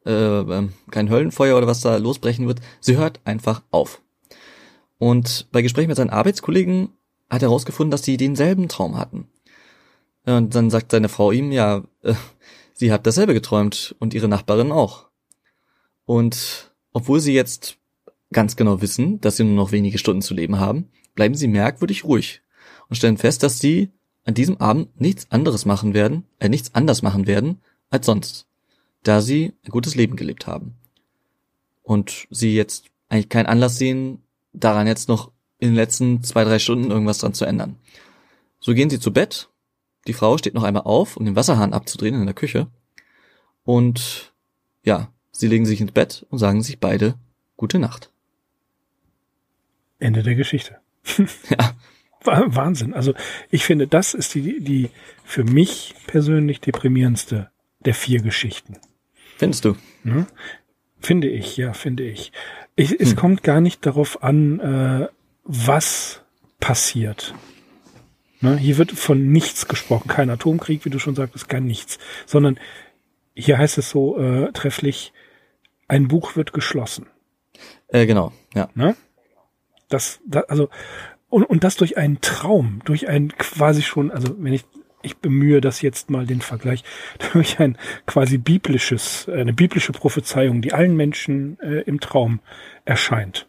äh, ähm, kein Höllenfeuer oder was da losbrechen wird. Sie hört einfach auf. Und bei Gesprächen mit seinen Arbeitskollegen hat er herausgefunden, dass sie denselben Traum hatten. Und dann sagt seine Frau ihm, ja, äh, sie hat dasselbe geträumt und ihre Nachbarin auch. Und obwohl sie jetzt ganz genau wissen, dass sie nur noch wenige Stunden zu leben haben, bleiben sie merkwürdig ruhig und stellen fest, dass sie an diesem Abend nichts anderes machen werden, äh, nichts anders machen werden als sonst da sie ein gutes Leben gelebt haben. Und sie jetzt eigentlich keinen Anlass sehen, daran jetzt noch in den letzten zwei, drei Stunden irgendwas dran zu ändern. So gehen sie zu Bett. Die Frau steht noch einmal auf, um den Wasserhahn abzudrehen in der Küche. Und ja, sie legen sich ins Bett und sagen sich beide gute Nacht. Ende der Geschichte. ja. Wahnsinn. Also ich finde, das ist die, die für mich persönlich deprimierendste der vier Geschichten. Findest du? Hm? Finde ich, ja, finde ich. ich es hm. kommt gar nicht darauf an, äh, was passiert. Ne? Hier wird von nichts gesprochen, kein Atomkrieg, wie du schon sagtest, kein nichts, sondern hier heißt es so äh, trefflich, ein Buch wird geschlossen. Äh, genau, ja. Ne? Das, das, also, und, und das durch einen Traum, durch ein quasi schon, also wenn ich ich bemühe das jetzt mal den Vergleich durch ein quasi biblisches, eine biblische Prophezeiung, die allen Menschen äh, im Traum erscheint.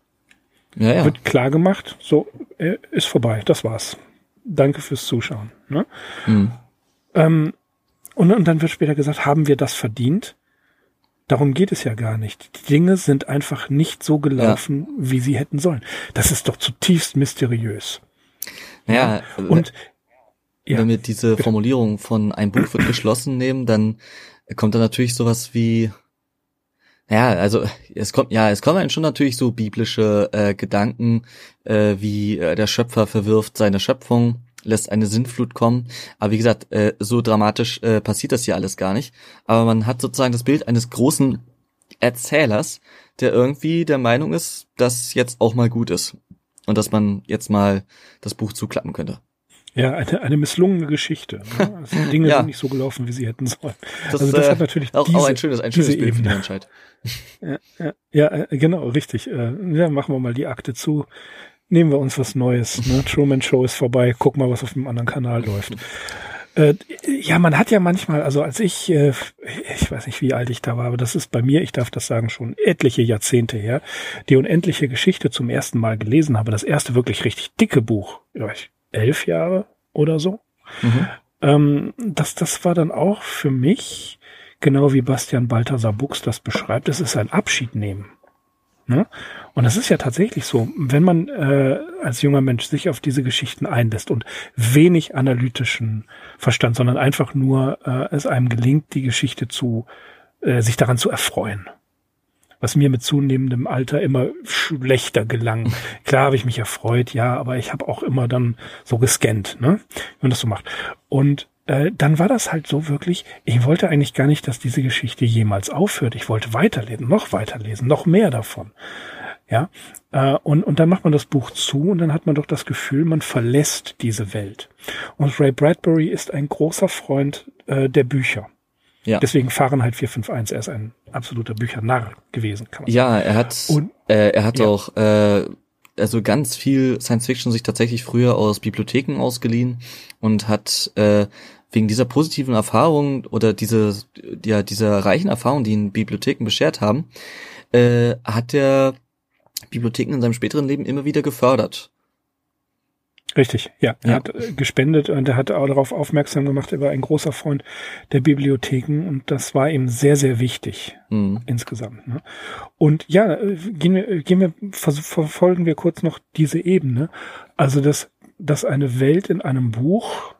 Ja, ja. Wird klar gemacht, so äh, ist vorbei, das war's. Danke fürs Zuschauen. Ne? Mhm. Ähm, und, und dann wird später gesagt, haben wir das verdient? Darum geht es ja gar nicht. Die Dinge sind einfach nicht so gelaufen, ja. wie sie hätten sollen. Das ist doch zutiefst mysteriös. Naja, und ja. wenn wir diese Formulierung von ein Buch wird geschlossen nehmen, dann kommt da natürlich sowas wie ja, also es kommt ja, es kommen schon natürlich so biblische äh, Gedanken, äh, wie äh, der Schöpfer verwirft seine Schöpfung lässt eine Sinnflut kommen. Aber wie gesagt, äh, so dramatisch äh, passiert das hier alles gar nicht. Aber man hat sozusagen das Bild eines großen Erzählers, der irgendwie der Meinung ist, dass jetzt auch mal gut ist. Und dass man jetzt mal das Buch zuklappen könnte. Ja, eine, eine misslungene Geschichte. Ne? Also Dinge ja. sind nicht so gelaufen, wie sie hätten sollen. Das, also das äh, hat natürlich auch, diese, auch ein schönes, ein schönes Bild für die Menschheit. Ja, ja, ja, äh, genau, richtig. Äh, ja, machen wir mal die Akte zu nehmen wir uns was Neues. Ne? Truman Show ist vorbei, guck mal, was auf dem anderen Kanal läuft. Äh, ja, man hat ja manchmal, also als ich, äh, ich weiß nicht, wie alt ich da war, aber das ist bei mir, ich darf das sagen, schon etliche Jahrzehnte her, die unendliche Geschichte zum ersten Mal gelesen habe. Das erste wirklich richtig dicke Buch, ich, elf Jahre oder so. Mhm. Ähm, das, das war dann auch für mich, genau wie Bastian Balthasar Buchs das beschreibt, es ist ein Abschied nehmen. Ne? Und das ist ja tatsächlich so, wenn man äh, als junger Mensch sich auf diese Geschichten einlässt und wenig analytischen Verstand, sondern einfach nur äh, es einem gelingt, die Geschichte zu, äh, sich daran zu erfreuen. Was mir mit zunehmendem Alter immer schlechter gelang. Klar habe ich mich erfreut, ja, aber ich habe auch immer dann so gescannt, ne? Wenn das so macht. Und äh, dann war das halt so wirklich, ich wollte eigentlich gar nicht, dass diese Geschichte jemals aufhört. Ich wollte weiterlesen, noch weiterlesen, noch mehr davon. Ja, äh, und, und dann macht man das Buch zu und dann hat man doch das Gefühl, man verlässt diese Welt. Und Ray Bradbury ist ein großer Freund äh, der Bücher. Ja. Deswegen Fahrenheit 451, er ist ein absoluter Büchernarr gewesen, kann man sagen. Ja, er hat, und, äh, er hat ja. auch äh, also ganz viel Science Fiction sich tatsächlich früher aus Bibliotheken ausgeliehen und hat äh, wegen dieser positiven Erfahrung oder diese, ja, dieser reichen Erfahrung, die ihn Bibliotheken beschert haben, äh, hat er Bibliotheken in seinem späteren Leben immer wieder gefördert. Richtig, ja. Er ja. hat äh, gespendet und er hat auch darauf aufmerksam gemacht, er war ein großer Freund der Bibliotheken und das war ihm sehr, sehr wichtig mhm. insgesamt. Ne? Und ja, äh, gehen wir, gehen wir, verfolgen wir kurz noch diese Ebene. Also, dass, dass eine Welt in einem Buch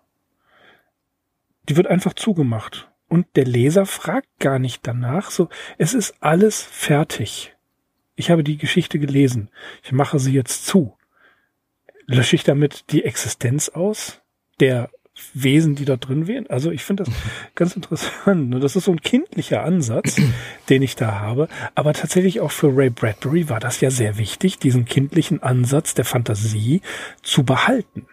die wird einfach zugemacht. Und der Leser fragt gar nicht danach. So, es ist alles fertig. Ich habe die Geschichte gelesen. Ich mache sie jetzt zu. Lösche ich damit die Existenz aus der Wesen, die da drin wären? Also ich finde das ganz interessant. Ne? Das ist so ein kindlicher Ansatz, den ich da habe. Aber tatsächlich auch für Ray Bradbury war das ja sehr wichtig, diesen kindlichen Ansatz der Fantasie zu behalten.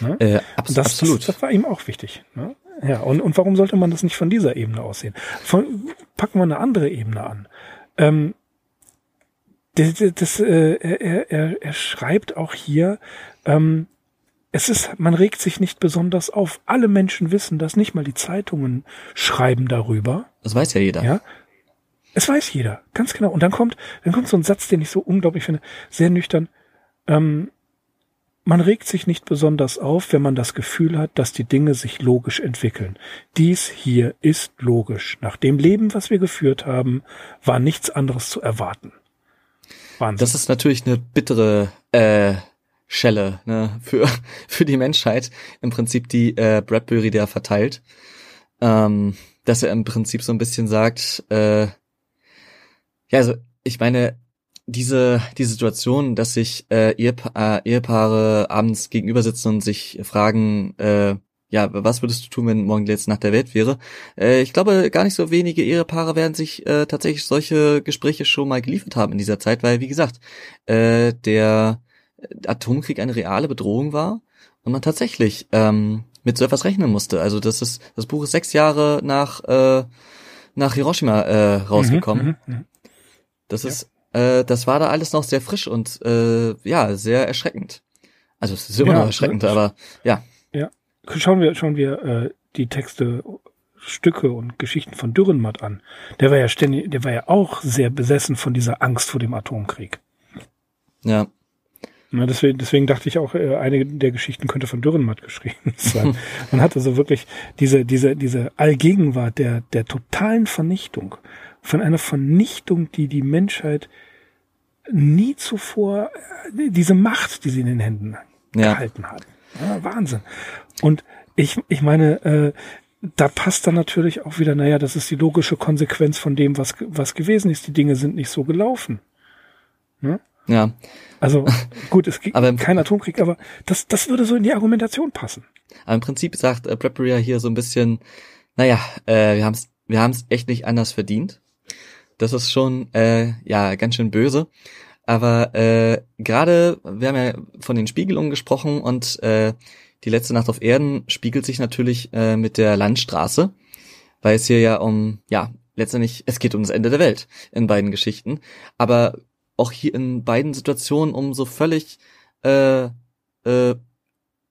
Ne? Äh, abs das, absolut. Das, das, war ihm auch wichtig. Ne? Ja, und, und warum sollte man das nicht von dieser Ebene aussehen? Von, packen wir eine andere Ebene an. Ähm, das, das, äh, er, er, er schreibt auch hier, ähm, es ist, man regt sich nicht besonders auf. Alle Menschen wissen das, nicht mal die Zeitungen schreiben darüber. Das weiß ja jeder. Ja. Es weiß jeder, ganz genau. Und dann kommt, dann kommt so ein Satz, den ich so unglaublich finde, sehr nüchtern. Ähm, man regt sich nicht besonders auf, wenn man das Gefühl hat, dass die Dinge sich logisch entwickeln. Dies hier ist logisch. Nach dem Leben, was wir geführt haben, war nichts anderes zu erwarten. Wahnsinn. Das ist natürlich eine bittere äh, Schelle ne, für, für die Menschheit. Im Prinzip die äh, Bradbury der verteilt. Ähm, dass er im Prinzip so ein bisschen sagt, äh, ja, also ich meine, diese, die Situation, dass sich äh, Ehepa äh, Ehepaare abends gegenüber sitzen und sich fragen, äh, ja, was würdest du tun, wenn morgen die letzte Nacht der Welt wäre? Äh, ich glaube, gar nicht so wenige Ehepaare werden sich äh, tatsächlich solche Gespräche schon mal geliefert haben in dieser Zeit, weil, wie gesagt, äh, der Atomkrieg eine reale Bedrohung war und man tatsächlich ähm, mit so etwas rechnen musste. Also das ist, das Buch ist sechs Jahre nach, äh, nach Hiroshima äh, rausgekommen. Mhm, mh, mh. Das ja. ist äh, das war da alles noch sehr frisch und äh, ja, sehr erschreckend. Also es ist immer Ja, noch erschreckend, aber ja. Schauen wir, schauen wir äh, die Texte, Stücke und Geschichten von Dürrenmatt an. Der war ja ständig, der war ja auch sehr besessen von dieser Angst vor dem Atomkrieg. Ja. Na, deswegen, deswegen dachte ich auch, äh, einige der Geschichten könnte von Dürrenmatt geschrieben sein. Man hatte so wirklich diese, diese, diese Allgegenwart der, der totalen Vernichtung, von einer Vernichtung, die die Menschheit nie zuvor, äh, diese Macht, die sie in den Händen Ja. gehalten hat. Ja, Wahnsinn. Und ich, ich meine, äh, da passt dann natürlich auch wieder, naja, das ist die logische Konsequenz von dem, was, was gewesen ist. Die Dinge sind nicht so gelaufen. Ja. Also gut, es gibt Aber im- kein Atomkrieg, aber das, das würde so in die Argumentation passen. Aber im Prinzip sagt äh, Bradbury ja hier so ein bisschen, naja, äh, wir haben es wir haben's echt nicht anders verdient. Das ist schon, äh, ja, ganz schön böse. Aber äh, gerade, wir haben ja von den Spiegelungen gesprochen und äh, die letzte Nacht auf Erden spiegelt sich natürlich äh, mit der Landstraße, weil es hier ja um, ja, letztendlich, es geht um das Ende der Welt in beiden Geschichten. Aber auch hier in beiden Situationen um so völlig, äh, äh,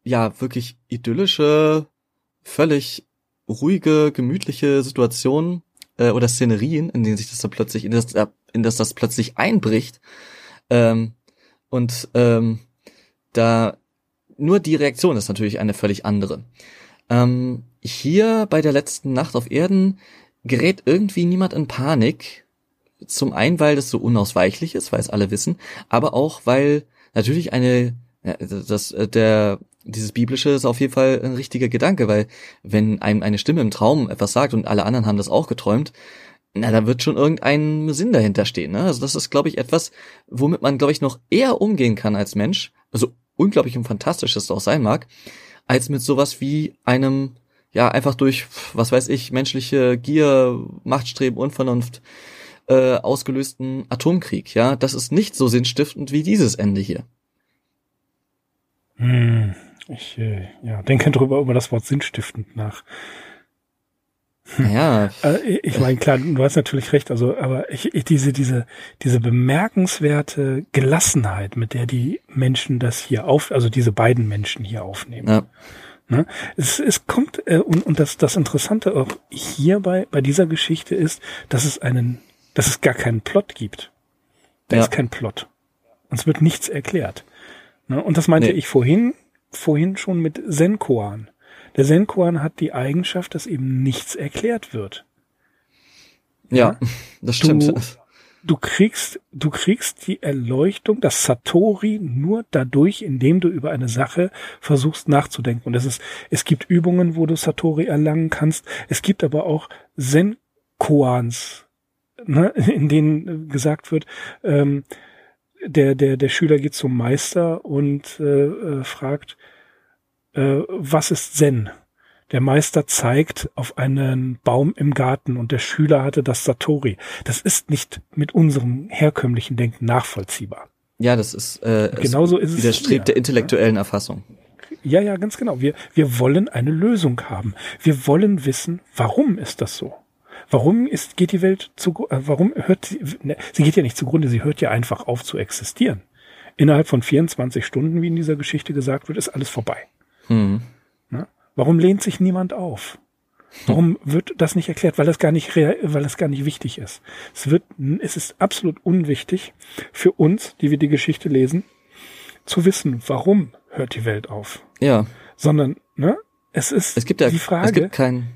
ja, wirklich idyllische, völlig ruhige, gemütliche Situationen äh, oder Szenerien, in denen sich das dann plötzlich, in das, in das das plötzlich einbricht. Ähm, und ähm, da nur die Reaktion ist natürlich eine völlig andere. Ähm, hier bei der letzten Nacht auf Erden gerät irgendwie niemand in Panik. Zum einen, weil das so unausweichlich ist, weil es alle wissen, aber auch, weil natürlich eine, das, äh, der, dieses biblische ist auf jeden Fall ein richtiger Gedanke, weil wenn einem eine Stimme im Traum etwas sagt und alle anderen haben das auch geträumt, na, da wird schon irgendein Sinn dahinter stehen. Ne? Also das ist, glaube ich, etwas, womit man, glaube ich, noch eher umgehen kann als Mensch. Also unglaublich und fantastisch es auch sein mag, als mit sowas wie einem, ja, einfach durch, was weiß ich, menschliche Gier, Machtstreben, Unvernunft äh, ausgelösten Atomkrieg. Ja, das ist nicht so sinnstiftend wie dieses Ende hier. Hm, ich äh, ja, denke drüber über das Wort sinnstiftend nach. Naja, Äh, ich meine, klar, du hast natürlich recht, also, aber ich, ich diese, diese, diese bemerkenswerte Gelassenheit, mit der die Menschen das hier auf, also diese beiden Menschen hier aufnehmen. ja, Ne? Es, es kommt, äh, und, und das, das Interessante auch hier bei, dieser Geschichte ist, dass es einen, dass es gar keinen Plot gibt. Da Ja. ist kein Plot. Und es wird nichts erklärt. Ne? Und das meinte Nee. ich vorhin, vorhin schon mit Senkoan. Der Senkoan hat die Eigenschaft, dass eben nichts erklärt wird. ja, das stimmt. Du- Du kriegst, du kriegst die Erleuchtung, das Satori nur dadurch, indem du über eine Sache versuchst nachzudenken. Und es ist, es gibt Übungen, wo du Satori erlangen kannst. Es gibt aber auch Zen-Koans, ne, in denen gesagt wird, ähm, der, der, der Schüler geht zum Meister und äh, äh, fragt, äh, was ist Zen? Der Meister zeigt auf einen Baum im Garten und der Schüler hatte das Satori. Das ist nicht mit unserem herkömmlichen Denken nachvollziehbar. Ja, das ist, äh, es Genauso ist es widerstrebt der intellektuellen Erfassung. Ja, ja, ganz genau. Wir, wir wollen eine Lösung haben. Wir wollen wissen, warum ist das so? Warum ist, geht die Welt zu, äh, warum hört sie, ne, sie geht ja nicht zugrunde, sie hört ja einfach auf zu existieren. Innerhalb von 24 Stunden, wie in dieser Geschichte gesagt wird, ist alles vorbei. Hm. Ne? Warum lehnt sich niemand auf? Warum wird das nicht erklärt? Weil das gar nicht, weil das gar nicht wichtig ist. Es wird, es ist absolut unwichtig für uns, die wir die Geschichte lesen, zu wissen, warum hört die Welt auf. Ja, Sondern, ne? Es ist es gibt ja, die Frage. es gibt kein,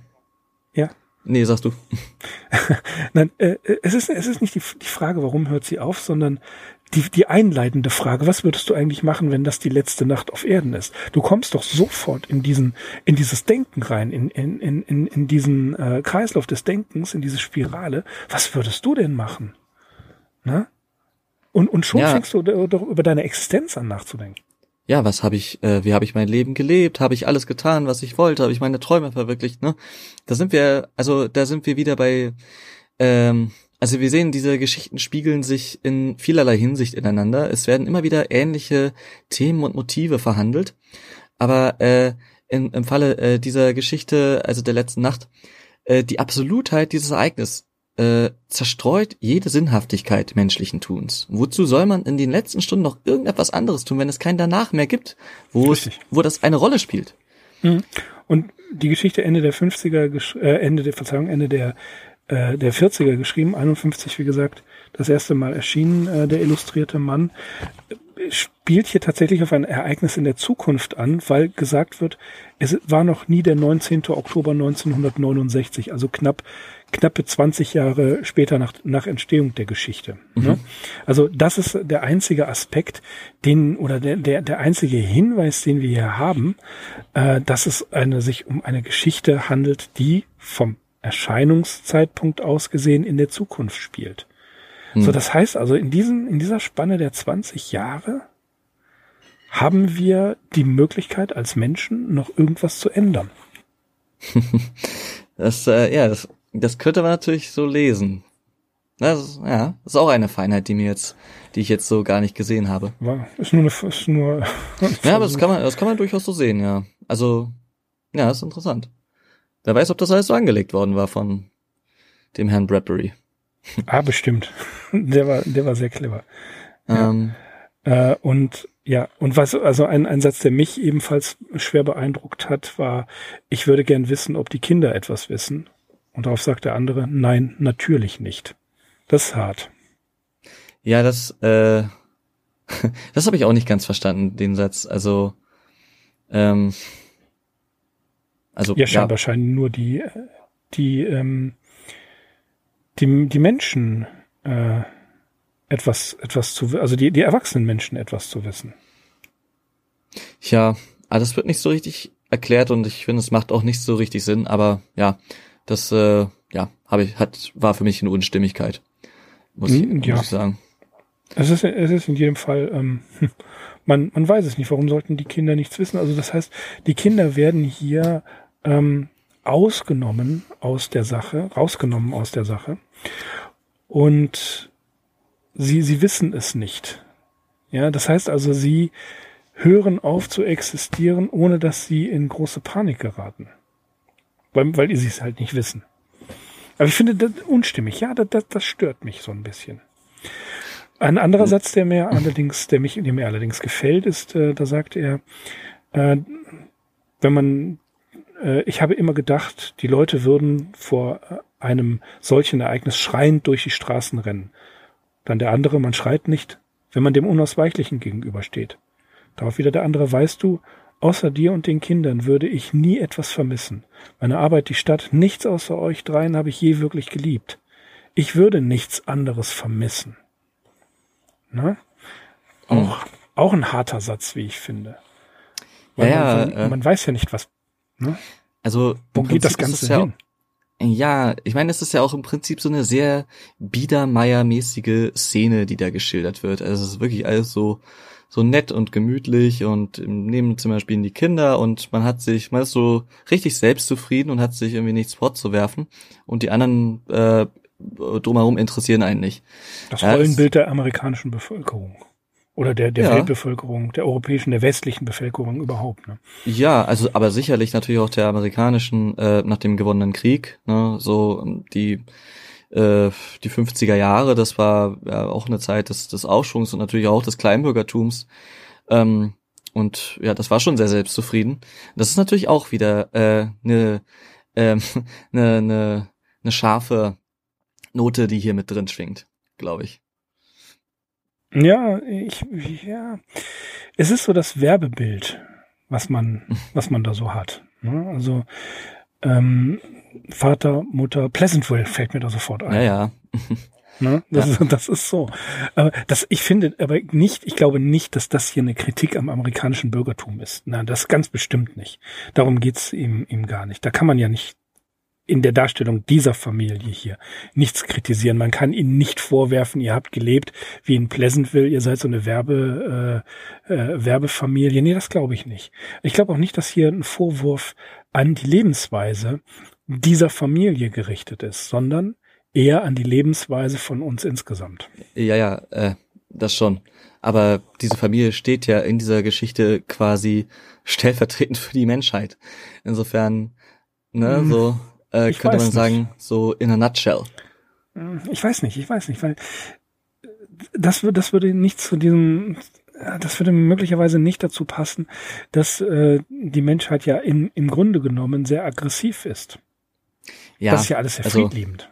ja. nee, sagst du. Nein, äh, äh, es ist, es ist nicht die, die Frage, warum hört sie auf, sondern die, die einleitende Frage, was würdest du eigentlich machen, wenn das die letzte Nacht auf Erden ist? Du kommst doch sofort in diesen, in dieses Denken rein, in, in, in, in, diesen äh, Kreislauf des Denkens, in diese Spirale. Was würdest du denn machen? Ne? Und, und schon Ja. fängst du doch über deine Existenz an nachzudenken. Ja, was habe ich, äh, wie habe ich mein Leben gelebt? Habe ich alles getan, was ich wollte? Habe ich meine Träume verwirklicht? Ne? Da sind wir, also da sind wir wieder bei, ähm, also wir sehen, diese Geschichten spiegeln sich in vielerlei Hinsicht ineinander. Es werden immer wieder ähnliche Themen und Motive verhandelt, aber äh, in, im Falle äh, dieser Geschichte, also der letzten Nacht, äh, die Absolutheit dieses Ereignis äh, zerstreut jede Sinnhaftigkeit menschlichen Tuns. Wozu soll man in den letzten Stunden noch irgendetwas anderes tun, wenn es kein danach mehr gibt, wo es, wo das eine Rolle spielt? Mhm. Und die Geschichte Ende der 50er, äh, Ende der, Verzeihung, Ende der, äh, der 40er geschrieben, 51, wie gesagt, das erste Mal erschienen, äh, der illustrierte Mann, spielt hier tatsächlich auf ein Ereignis in der Zukunft an, weil gesagt wird, es war noch nie der 19. Oktober 1969, also knapp knappe 20 Jahre später nach, nach Entstehung der Geschichte. Mhm. Ne? Also das ist der einzige Aspekt, den oder der, der, der einzige Hinweis, den wir hier haben, äh, dass es eine, sich um eine Geschichte handelt, die vom Erscheinungszeitpunkt aus gesehen in der Zukunft spielt. Mhm. So, das heißt also, in diesem, in dieser Spanne der 20 Jahre haben wir die Möglichkeit als Menschen noch irgendwas zu ändern. das, äh, ja, das, das könnte man natürlich so lesen. Das, ja, ist auch eine Feinheit, die mir jetzt, die ich jetzt so gar nicht gesehen habe. Ist nur eine, ist nur. ja, aber das kann man, das kann man durchaus so sehen, ja. Also, ja, ist interessant. Wer weiß, ob das alles so angelegt worden war von dem Herrn Bradbury. Ah, bestimmt. Der war, der war sehr clever. Ähm, ja. Äh, und ja, und was, also ein, ein Satz, der mich ebenfalls schwer beeindruckt hat, war, ich würde gern wissen, ob die Kinder etwas wissen. Und darauf sagt der andere, nein, natürlich nicht. Das ist hart. Ja, das, äh, das habe ich auch nicht ganz verstanden, den Satz. Also, ähm, also ja, scheinbar ja. scheinen nur die, die, ähm, die, die Menschen äh, etwas, etwas zu, also die, die erwachsenen Menschen etwas zu wissen. Ja, aber das wird nicht so richtig erklärt und ich finde, es macht auch nicht so richtig Sinn, aber ja, das, äh, ja, habe ich, hat, war für mich eine Unstimmigkeit. Muss, ich, hm, ja. muss ich sagen. Es ist, es ist in jedem Fall, ähm, man, man weiß es nicht, warum sollten die Kinder nichts wissen? Also das heißt, die Kinder werden hier ähm, ausgenommen aus der Sache, rausgenommen aus der Sache. Und sie, sie wissen es nicht. Ja, das heißt also, sie hören auf zu existieren, ohne dass sie in große Panik geraten. Weil, weil sie es halt nicht wissen. Aber ich finde das unstimmig. Ja, das, das, das stört mich so ein bisschen. Ein anderer hm. Satz, der mir allerdings, der mich, der mir allerdings gefällt, ist, äh, da sagt er, äh, wenn man, äh, ich habe immer gedacht, die Leute würden vor äh, einem solchen Ereignis schreiend durch die Straßen rennen. Dann der andere, man schreit nicht, wenn man dem Unausweichlichen gegenübersteht. Darauf wieder der andere, weißt du, außer dir und den Kindern würde ich nie etwas vermissen. Meine Arbeit, die Stadt, nichts außer euch dreien habe ich je wirklich geliebt. Ich würde nichts anderes vermissen. Na? Auch, auch ein harter Satz, wie ich finde. Weil ja, man, man, äh, man weiß ja nicht, was. Ne? Also, wo geht das Ganze hin? Ja, ich meine, es ist ja auch im Prinzip so eine sehr Biedermeier-mäßige Szene, die da geschildert wird. Also es ist wirklich alles so, so nett und gemütlich und im Nebenzimmer spielen die Kinder und man hat sich, man ist so richtig selbstzufrieden und hat sich irgendwie nichts vorzuwerfen und die anderen äh, drumherum interessieren einen nicht. Das Rollenbild ja, der amerikanischen Bevölkerung. Oder der, der ja. Weltbevölkerung, der europäischen, der westlichen Bevölkerung überhaupt. Ne? Ja, also aber sicherlich natürlich auch der amerikanischen äh, nach dem gewonnenen Krieg. Ne? So die äh, die 50er Jahre, das war ja auch eine Zeit des, des Aufschwungs und natürlich auch des Kleinbürgertums. Ähm, und ja, das war schon sehr selbstzufrieden. Das ist natürlich auch wieder äh, eine, äh, eine, eine, eine scharfe Note, die hier mit drin schwingt, glaube ich. Ja, ich, ja, es ist so das Werbebild, was man, was man da so hat. Ne? Also ähm, Vater, Mutter, Pleasantville fällt mir da sofort ein. Ja, ja. Ne? Das, ja. Ist, das ist so. Aber das, ich finde aber nicht, ich glaube nicht, dass das hier eine Kritik am amerikanischen Bürgertum ist. Nein, das ganz bestimmt nicht. Darum geht's ihm, ihm gar nicht. Da kann man ja nicht in der Darstellung dieser Familie hier nichts kritisieren. Man kann ihnen nicht vorwerfen, ihr habt gelebt wie in Pleasantville, ihr seid so eine Werbe, äh, äh, Werbefamilie. Nee, das glaube ich nicht. Ich glaube auch nicht, dass hier ein Vorwurf an die Lebensweise dieser Familie gerichtet ist, sondern eher an die Lebensweise von uns insgesamt. Ja, ja, äh, das schon. Aber diese Familie steht ja in dieser Geschichte quasi stellvertretend für die Menschheit. Insofern, ne, hm. so äh, könnte man sagen, so in a nutshell. Ich weiß nicht, ich weiß nicht, weil das, das würde nicht zu diesem, das würde möglicherweise nicht dazu passen, dass äh, die Menschheit ja in, im Grunde genommen sehr aggressiv ist. Ja, das ist ja alles sehr also, friedliebend.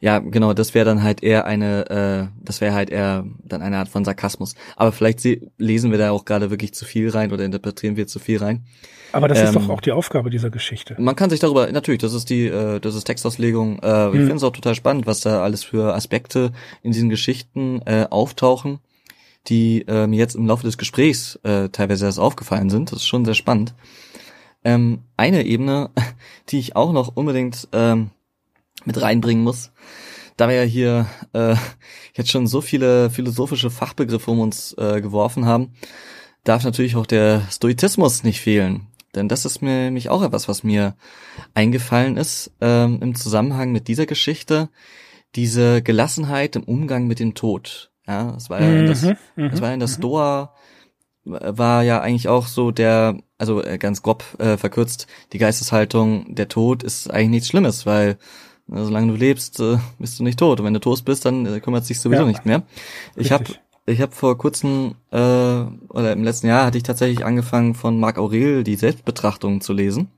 Ja, genau, das wäre dann halt eher eine, äh, das wäre halt eher dann eine Art von Sarkasmus. Aber vielleicht lesen wir da auch gerade wirklich zu viel rein oder interpretieren wir zu viel rein. Aber das ähm, ist doch ähm, auch die Aufgabe dieser Geschichte. Man kann sich darüber, natürlich, das ist die, äh, das ist Textauslegung. Äh, hm. Ich finde es auch total spannend, was da alles für Aspekte in diesen Geschichten äh, auftauchen, die äh, mir jetzt im Laufe des Gesprächs äh, teilweise erst aufgefallen sind. Das ist schon sehr spannend. Ähm, eine Ebene, die ich auch noch unbedingt ähm, mit reinbringen muss, da wir ja hier äh, jetzt schon so viele philosophische Fachbegriffe um uns äh, geworfen haben, darf natürlich auch der Stoizismus nicht fehlen. Denn das ist mir mich auch etwas, was mir eingefallen ist ähm, im Zusammenhang mit dieser Geschichte. Diese Gelassenheit im Umgang mit dem Tod. Ja, es war ja mhm, das, mhm, das war in der mhm. Stoa war ja eigentlich auch so der, also äh, ganz grob äh, verkürzt, die Geisteshaltung, der Tod ist eigentlich nichts Schlimmes, weil solange du lebst, äh, bist du nicht tot. Und wenn du tot bist, dann äh, kümmert sich sowieso ja, nicht mehr. Ich habe ich hab vor kurzem äh, oder im letzten Jahr hatte ich tatsächlich angefangen von Marc Aurel die Selbstbetrachtung zu lesen,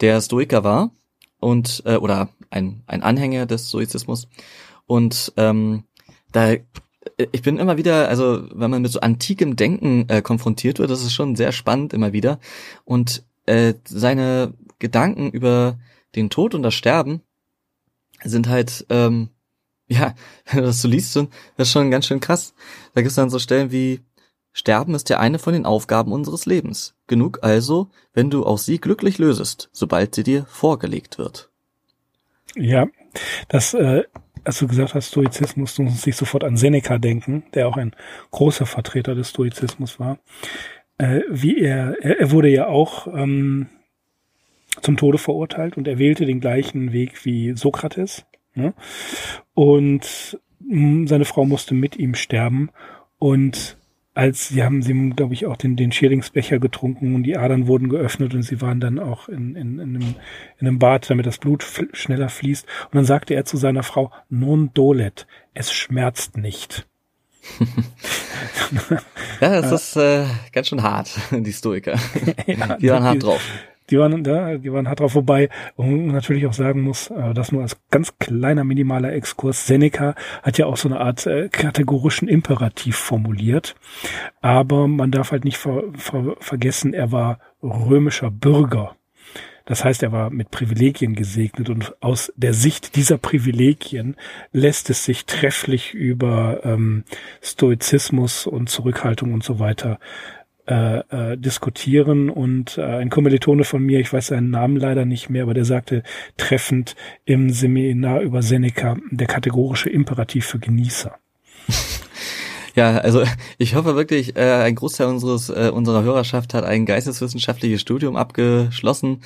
der Stoiker war und äh, oder ein ein Anhänger des Stoizismus und ähm, da ich bin immer wieder, also wenn man mit so antikem Denken äh, konfrontiert wird, das ist schon sehr spannend immer wieder. Und äh, seine Gedanken über den Tod und das Sterben sind halt, ähm, ja, wenn du das so liest, das ist schon ganz schön krass. Da gibt es dann so Stellen wie, Sterben ist ja eine von den Aufgaben unseres Lebens. Genug also, wenn du auch sie glücklich lösest, sobald sie dir vorgelegt wird. Ja, das äh, als du gesagt hast, Stoizismus, du musst dich sofort an Seneca denken, der auch ein großer Vertreter des Stoizismus war. Äh, wie er, er, er wurde ja auch ähm, zum Tode verurteilt und er wählte den gleichen Weg wie Sokrates. Ne? Und mm, seine Frau musste mit ihm sterben und als sie haben sie, glaube ich, auch den, den Schädlingsbecher getrunken und die Adern wurden geöffnet und sie waren dann auch in, in, in, einem, in einem Bad, damit das Blut schneller fließt. Und dann sagte er zu seiner Frau, non dolet, es schmerzt nicht. ja, das ist äh, ganz schön hart, die Stoiker. ja, die waren hart drauf die waren da, die waren hart drauf vorbei. Und natürlich auch sagen muss, äh, das nur als ganz kleiner minimaler Exkurs. Seneca hat ja auch so eine Art äh, kategorischen Imperativ formuliert. Aber man darf halt nicht ver, ver, vergessen, er war römischer Bürger. Das heißt, er war mit Privilegien gesegnet und aus der Sicht dieser Privilegien lässt es sich trefflich über ähm, Stoizismus und Zurückhaltung und so weiter äh, äh, diskutieren und äh, ein Kommilitone von mir, ich weiß seinen Namen leider nicht mehr, aber der sagte treffend im Seminar über Seneca der kategorische Imperativ für Genießer. Ja, also ich hoffe wirklich, äh, ein Großteil unseres äh, unserer Hörerschaft hat ein geisteswissenschaftliches Studium abgeschlossen.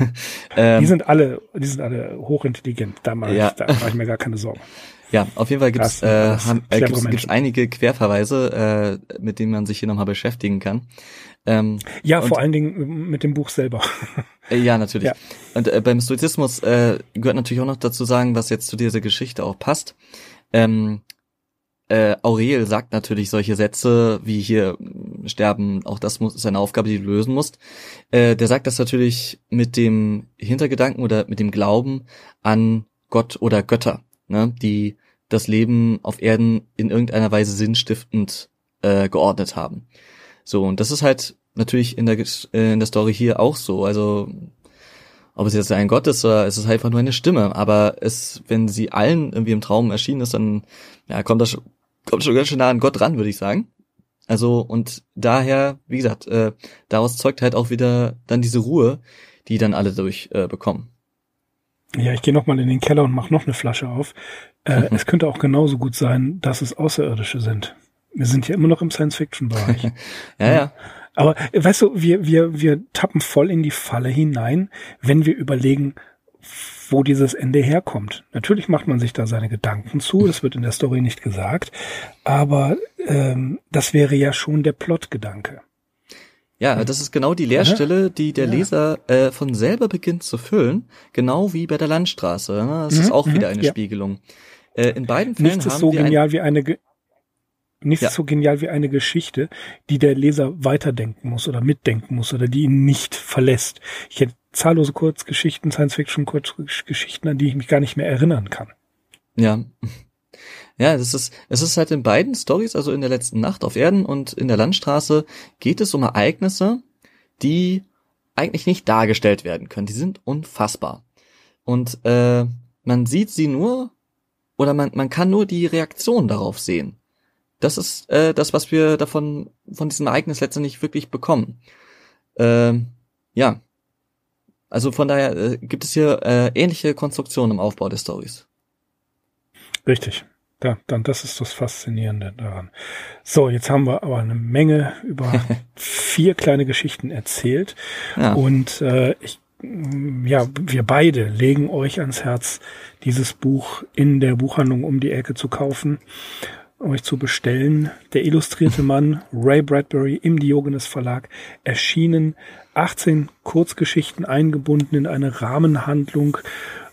ähm, die sind alle, die sind alle hochintelligent. Da mache ja. ich, da mache ich mir gar keine Sorgen. Ja, auf jeden Fall gibt's äh, äh, gibt's, gibt's einige Querverweise, äh, mit denen man sich hier nochmal beschäftigen kann. Ähm, ja, und, vor allen Dingen mit dem Buch selber. Äh, ja, natürlich. Ja. Und äh, beim Stoizismus äh, gehört natürlich auch noch dazu sagen, was jetzt zu dieser Geschichte auch passt. Ähm, äh, Aurel sagt natürlich solche Sätze wie hier sterben, auch das muss, ist eine Aufgabe, die du lösen musst. Äh, der sagt das natürlich mit dem Hintergedanken oder mit dem Glauben an Gott oder Götter ne, die das Leben auf Erden in irgendeiner Weise sinnstiftend äh, geordnet haben. So, und das ist halt natürlich in der, äh, in der Story hier auch so. Also, ob es jetzt ein Gott ist oder es ist einfach nur eine Stimme. Aber es, wenn sie allen irgendwie im Traum erschienen ist, dann ja, kommt das kommt schon ganz schön nah an Gott ran, würde ich sagen. Also, und daher, wie gesagt, äh, daraus zeugt halt auch wieder dann diese Ruhe, die dann alle durch äh, bekommen. Ja, ich gehe nochmal in den Keller und mache noch eine Flasche auf. Äh, mhm. Es könnte auch genauso gut sein, dass es Außerirdische sind. Wir sind ja immer noch im Science-Fiction-Bereich. ja, ja. Aber weißt du, wir, wir, wir tappen voll in die Falle hinein, wenn wir überlegen, wo dieses Ende herkommt. Natürlich macht man sich da seine Gedanken zu, das wird in der Story nicht gesagt, aber ähm, das wäre ja schon der Plot-Gedanke. Ja, das ist genau die Leerstelle, die der Ja. Leser äh, von selber beginnt zu füllen, genau wie bei der Landstraße. ne? Das ist Mhm, auch mhm, wieder eine ja. Spiegelung. Äh, in beiden Fällen Nichts ist haben so wir ein, genial wie eine Ge Nichts Ja. ist so genial wie eine Geschichte, die der Leser weiterdenken muss oder mitdenken muss oder die ihn nicht verlässt. Ich hätte zahllose Kurzgeschichten, Science-Fiction-Kurzgeschichten, an die ich mich gar nicht mehr erinnern kann. Ja. Ja, das ist, es ist halt in beiden Stories, also in der letzten Nacht auf Erden und in der Landstraße, geht es um Ereignisse, die eigentlich nicht dargestellt werden können. Die sind unfassbar. Und äh, man sieht sie nur, oder man, man kann nur die Reaktion darauf sehen. Das ist äh, das, was wir davon, von diesem Ereignis letztendlich wirklich bekommen. Ähm, ja. Also von daher äh, gibt es hier äh, ähnliche Konstruktionen im Aufbau der Stories. Richtig. Ja, dann, das ist das Faszinierende daran. So, jetzt haben wir aber eine Menge über vier kleine Geschichten erzählt. Ja. Und äh, ich, ja, wir beide legen euch ans Herz, dieses Buch in der Buchhandlung um die Ecke zu kaufen, euch zu bestellen. Der illustrierte Mann, Ray Bradbury im Diogenes Verlag, erschienen 18 Kurzgeschichten eingebunden in eine Rahmenhandlung.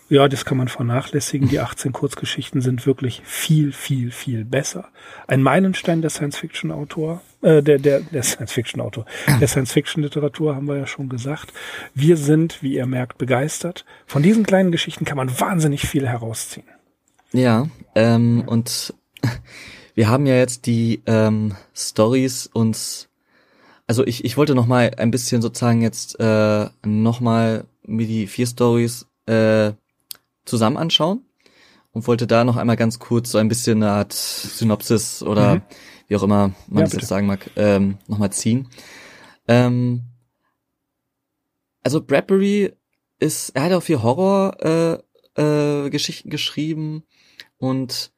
Ja, das kann man vernachlässigen. Die 18 Kurzgeschichten sind wirklich viel, viel, viel besser. Ein Meilenstein der Science-Fiction-Autor, äh, der, der, der Science-Fiction-Autor, der Science-Fiction-Literatur haben wir ja schon gesagt. Wir sind, wie ihr merkt, begeistert. Von diesen kleinen Geschichten kann man wahnsinnig viel herausziehen. Ja, ähm, und wir haben ja jetzt die ähm, Stories uns, also ich, ich wollte noch mal ein bisschen sozusagen jetzt äh, noch mal mir die vier Stories äh, zusammen anschauen und wollte da noch einmal ganz kurz so ein bisschen eine Art Synopsis oder Mhm. wie auch immer man Ja, das bitte. jetzt sagen mag, ähm, noch mal ziehen. Ähm, also Bradbury ist, er hat auch viel Horror äh, äh, Geschichten geschrieben und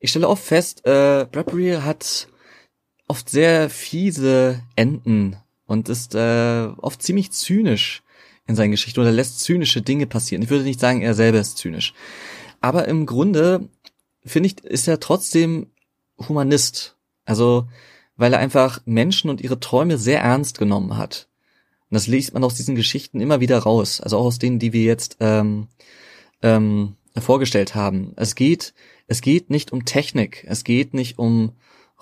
ich stelle oft fest, äh, Bradbury hat oft sehr fiese Enden und ist äh, oft ziemlich zynisch in seinen Geschichten oder lässt zynische Dinge passieren. Ich würde nicht sagen, er selber ist zynisch. Aber im Grunde, finde ich, ist er trotzdem Humanist. Also, weil er einfach Menschen und ihre Träume sehr ernst genommen hat. Und das liest man aus diesen Geschichten immer wieder raus. Also auch aus denen, die wir jetzt ähm, ähm, vorgestellt haben. Es geht, es geht nicht um Technik, es geht nicht um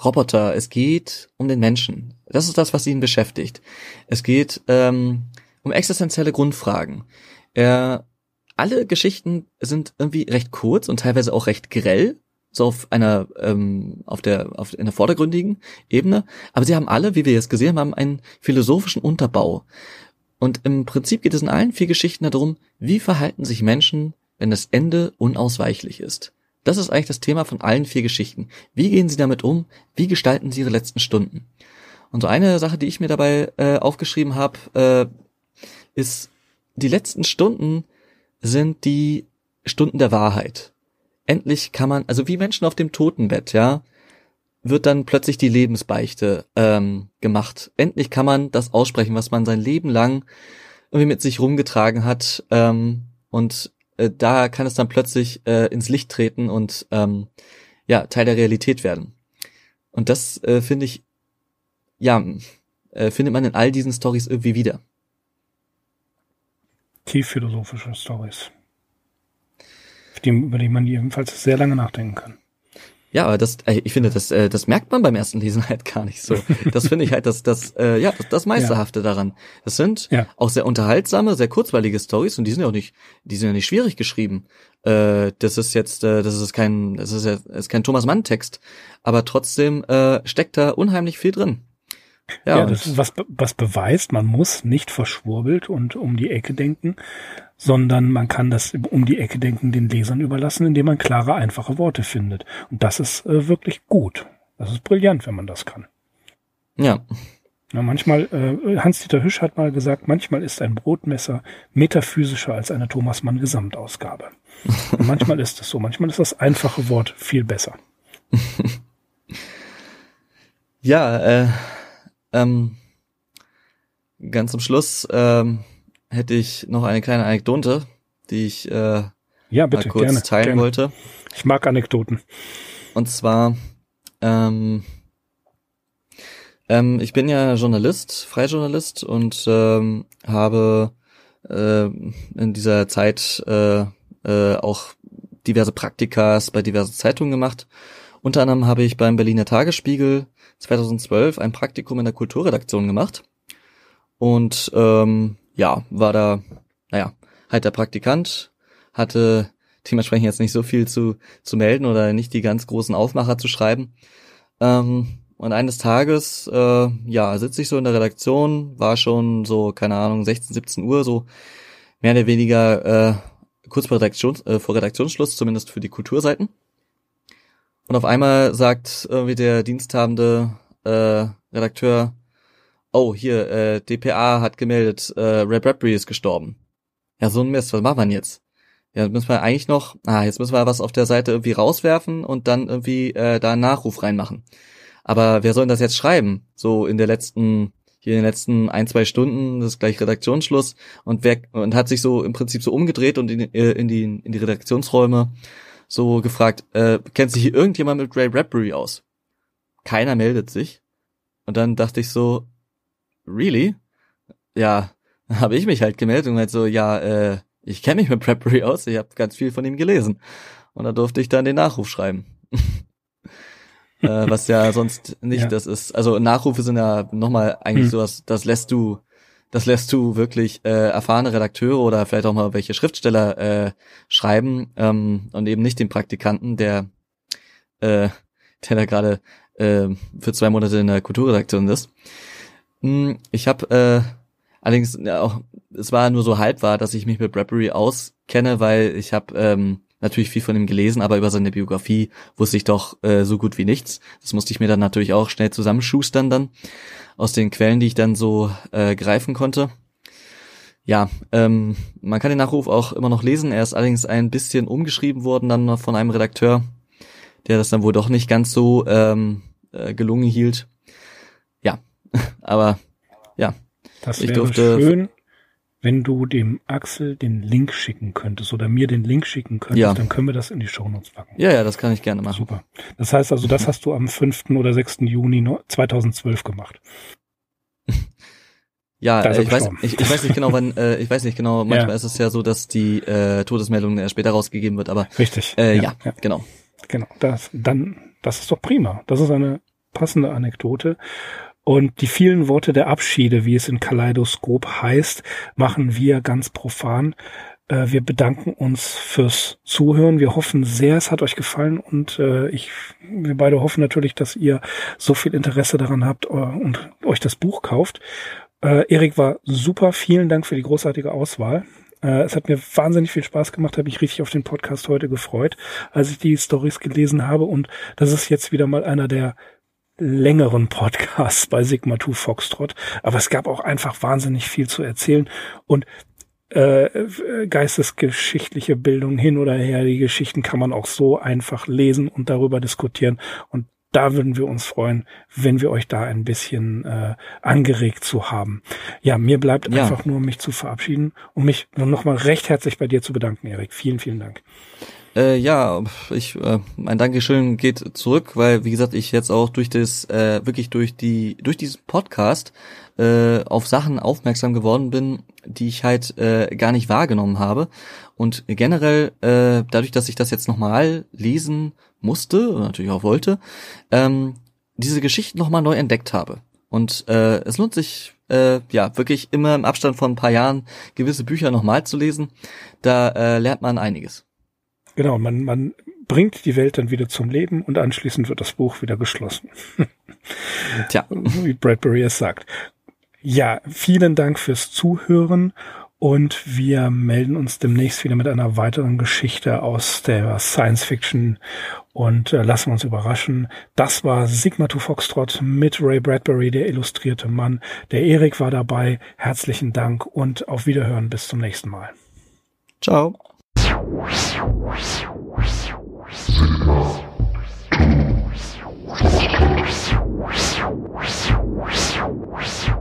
Roboter, es geht um den Menschen. Das ist das, was ihn beschäftigt. Es geht ähm, um existenzielle Grundfragen. Er, alle Geschichten sind irgendwie recht kurz und teilweise auch recht grell, so auf einer ähm, auf der auf einer vordergründigen Ebene, aber sie haben alle, wie wir jetzt gesehen haben, einen philosophischen Unterbau. Und im Prinzip geht es in allen vier Geschichten darum, wie verhalten sich Menschen, wenn das Ende unausweichlich ist. Das ist eigentlich das Thema von allen vier Geschichten. Wie gehen sie damit um? Wie gestalten sie ihre letzten Stunden? Und so eine Sache, die ich mir dabei äh, aufgeschrieben habe, äh, ist, die letzten Stunden sind die Stunden der Wahrheit. Endlich kann man, also wie Menschen auf dem Totenbett, ja, wird dann plötzlich die Lebensbeichte ähm, gemacht. Endlich kann man das aussprechen, was man sein Leben lang irgendwie mit sich rumgetragen hat. Ähm, und äh, da kann es dann plötzlich äh, ins Licht treten und ähm, ja, Teil der Realität werden. Und das äh, finde ich, ja, äh, findet man in all diesen Stories irgendwie wieder. Tief philosophische Stories. Die, über die man jedenfalls sehr lange nachdenken kann. Ja, aber das, äh, ich finde, das, äh, das merkt man beim ersten Lesen halt gar nicht so. Das finde ich halt das, das, äh, ja, das, das Meisterhafte daran. Das sind Ja. auch sehr unterhaltsame, sehr kurzweilige Stories und die sind ja auch nicht, die sind ja nicht schwierig geschrieben. Äh, das ist jetzt, äh, das ist kein, das ist ja, ist kein Thomas Mann Text, aber trotzdem äh, steckt da unheimlich viel drin. Ja, Ja, das, was, be- was beweist, man muss nicht verschwurbelt und um die Ecke denken, sondern man kann das um die Ecke denken den Lesern überlassen, indem man klare, einfache Worte findet. Und das ist äh, wirklich gut. Das ist brillant, wenn man das kann. ja, Ja, manchmal, äh, Hans-Dieter Hüsch hat mal gesagt, manchmal ist ein Brotmesser metaphysischer als eine Thomas Mann Gesamtausgabe. Und manchmal ist es so, manchmal ist das einfache Wort viel besser. ja, äh, ähm, ganz zum Schluss ähm, hätte ich noch eine kleine Anekdote, die ich äh, Ja, bitte, kurz gerne. teilen gerne. wollte. Ich mag Anekdoten. Und zwar, ähm, Ähm, ich bin ja Journalist, Freijournalist und ähm, habe äh, in dieser Zeit äh, äh, auch diverse Praktikas bei diversen Zeitungen gemacht. Unter anderem habe ich beim Berliner Tagesspiegel 2012 ein Praktikum in der Kulturredaktion gemacht und ähm, ja, war da, naja, halt der Praktikant, hatte dementsprechend jetzt nicht so viel zu, zu melden oder nicht die ganz großen Aufmacher zu schreiben. Ähm, und eines Tages, äh, ja, sitze ich so in der Redaktion, war schon so, keine Ahnung, 16, 17 Uhr, so mehr oder weniger äh, kurz vor, Redaktions, äh, vor Redaktionsschluss, zumindest für die Kulturseiten. Und auf einmal sagt irgendwie der diensthabende äh, Redakteur, oh, hier, äh, DPA hat gemeldet, äh, Ray Bradbury ist gestorben. Ja, so ein Mist, was machen wir denn jetzt? Ja, müssen wir eigentlich noch, ah, jetzt müssen wir was auf der Seite irgendwie rauswerfen und dann irgendwie äh, da einen Nachruf reinmachen. Aber wer soll denn das jetzt schreiben? So in der letzten, hier in den letzten ein, zwei Stunden, das ist gleich Redaktionsschluss und wer, und hat sich so im Prinzip so umgedreht und in, äh, in die, in die Redaktionsräume so gefragt, äh, kennt sich hier irgendjemand mit Ray Bradbury aus? Keiner meldet sich. Und dann dachte ich so, really? Ja, habe ich mich halt gemeldet und halt so, ja, äh, ich kenne mich mit Bradbury aus, ich habe ganz viel von ihm gelesen. Und da durfte ich dann den Nachruf schreiben. äh, was ja sonst nicht ja. das ist. Also Nachrufe sind ja nochmal eigentlich hm. sowas, das lässt du, das lässt du wirklich äh, erfahrene Redakteure oder vielleicht auch mal welche Schriftsteller äh, schreiben ähm, und eben nicht den Praktikanten, der, äh, der da gerade äh, für zwei Monate in der Kulturredaktion ist. Hm, ich habe äh, allerdings ja, auch, es war nur so halb wahr, dass ich mich mit Bradbury auskenne, weil ich habe ähm, natürlich viel von ihm gelesen, aber über seine Biografie wusste ich doch äh, so gut wie nichts. Das musste ich mir dann natürlich auch schnell zusammenschustern dann aus den Quellen, die ich dann so äh, greifen konnte. Ja, ähm, man kann den Nachruf auch immer noch lesen. Er ist allerdings ein bisschen umgeschrieben worden dann noch von einem Redakteur, der das dann wohl doch nicht ganz so ähm, äh, gelungen hielt. Ja, aber ja. Das ich durfte schön, wenn du dem Axel den Link schicken könntest oder mir den Link schicken könntest, ja. dann können wir das in die Shownotes packen. Ja, ja, das kann ich gerne machen. Super. Das heißt also, das hast du am 5. oder 6. Juni 2012 gemacht. Ja, äh, ich weiß, ich, ich, weiß nicht genau, wann, äh, ich weiß nicht genau, manchmal ja. ist es ja so, dass die äh, Todesmeldung erst später rausgegeben wird, aber richtig. Äh, ja, ja, genau. Genau, das dann das ist doch prima. Das ist eine passende Anekdote. Und die vielen Worte der Abschiede, wie es in Kaleidoskop heißt, machen wir ganz profan. Äh, wir bedanken uns fürs Zuhören. Wir hoffen sehr, es hat euch gefallen und äh, ich, wir beide hoffen natürlich, dass ihr so viel Interesse daran habt äh, und euch das Buch kauft. Erik war super. Vielen Dank für die großartige Auswahl. Es hat mir wahnsinnig viel Spaß gemacht, habe ich richtig auf den Podcast heute gefreut, als ich die Stories gelesen habe. Und das ist jetzt wieder mal einer der längeren Podcasts bei Sigma 2 Foxtrot, aber es gab auch einfach wahnsinnig viel zu erzählen und äh, geistesgeschichtliche Bildung hin oder her, die Geschichten kann man auch so einfach lesen und darüber diskutieren und da würden wir uns freuen, wenn wir euch da ein bisschen äh, angeregt zu haben. Ja, mir bleibt ja. einfach nur, mich zu verabschieden und mich nochmal recht herzlich bei dir zu bedanken, Erik. Vielen, vielen Dank. Äh, ja, ich äh, mein Dankeschön geht zurück, weil wie gesagt ich jetzt auch durch das äh, wirklich durch die durch diesen Podcast äh, auf Sachen aufmerksam geworden bin, die ich halt äh, gar nicht wahrgenommen habe und generell äh, dadurch, dass ich das jetzt nochmal lesen musste natürlich auch wollte, ähm, diese Geschichte nochmal neu entdeckt habe und äh, es lohnt sich äh, ja wirklich immer im Abstand von ein paar Jahren gewisse Bücher nochmal zu lesen. Da äh, lernt man einiges. Genau, man, man bringt die Welt dann wieder zum Leben und anschließend wird das Buch wieder geschlossen. Tja. Wie Bradbury es sagt. Ja, vielen Dank fürs Zuhören und wir melden uns demnächst wieder mit einer weiteren Geschichte aus der Science Fiction und äh, lassen uns überraschen. Das war Sigma to Foxtrot mit Ray Bradbury, der illustrierte Mann. Der Erik war dabei. Herzlichen Dank und auf Wiederhören. Bis zum nächsten Mal. Ciao. Sigma to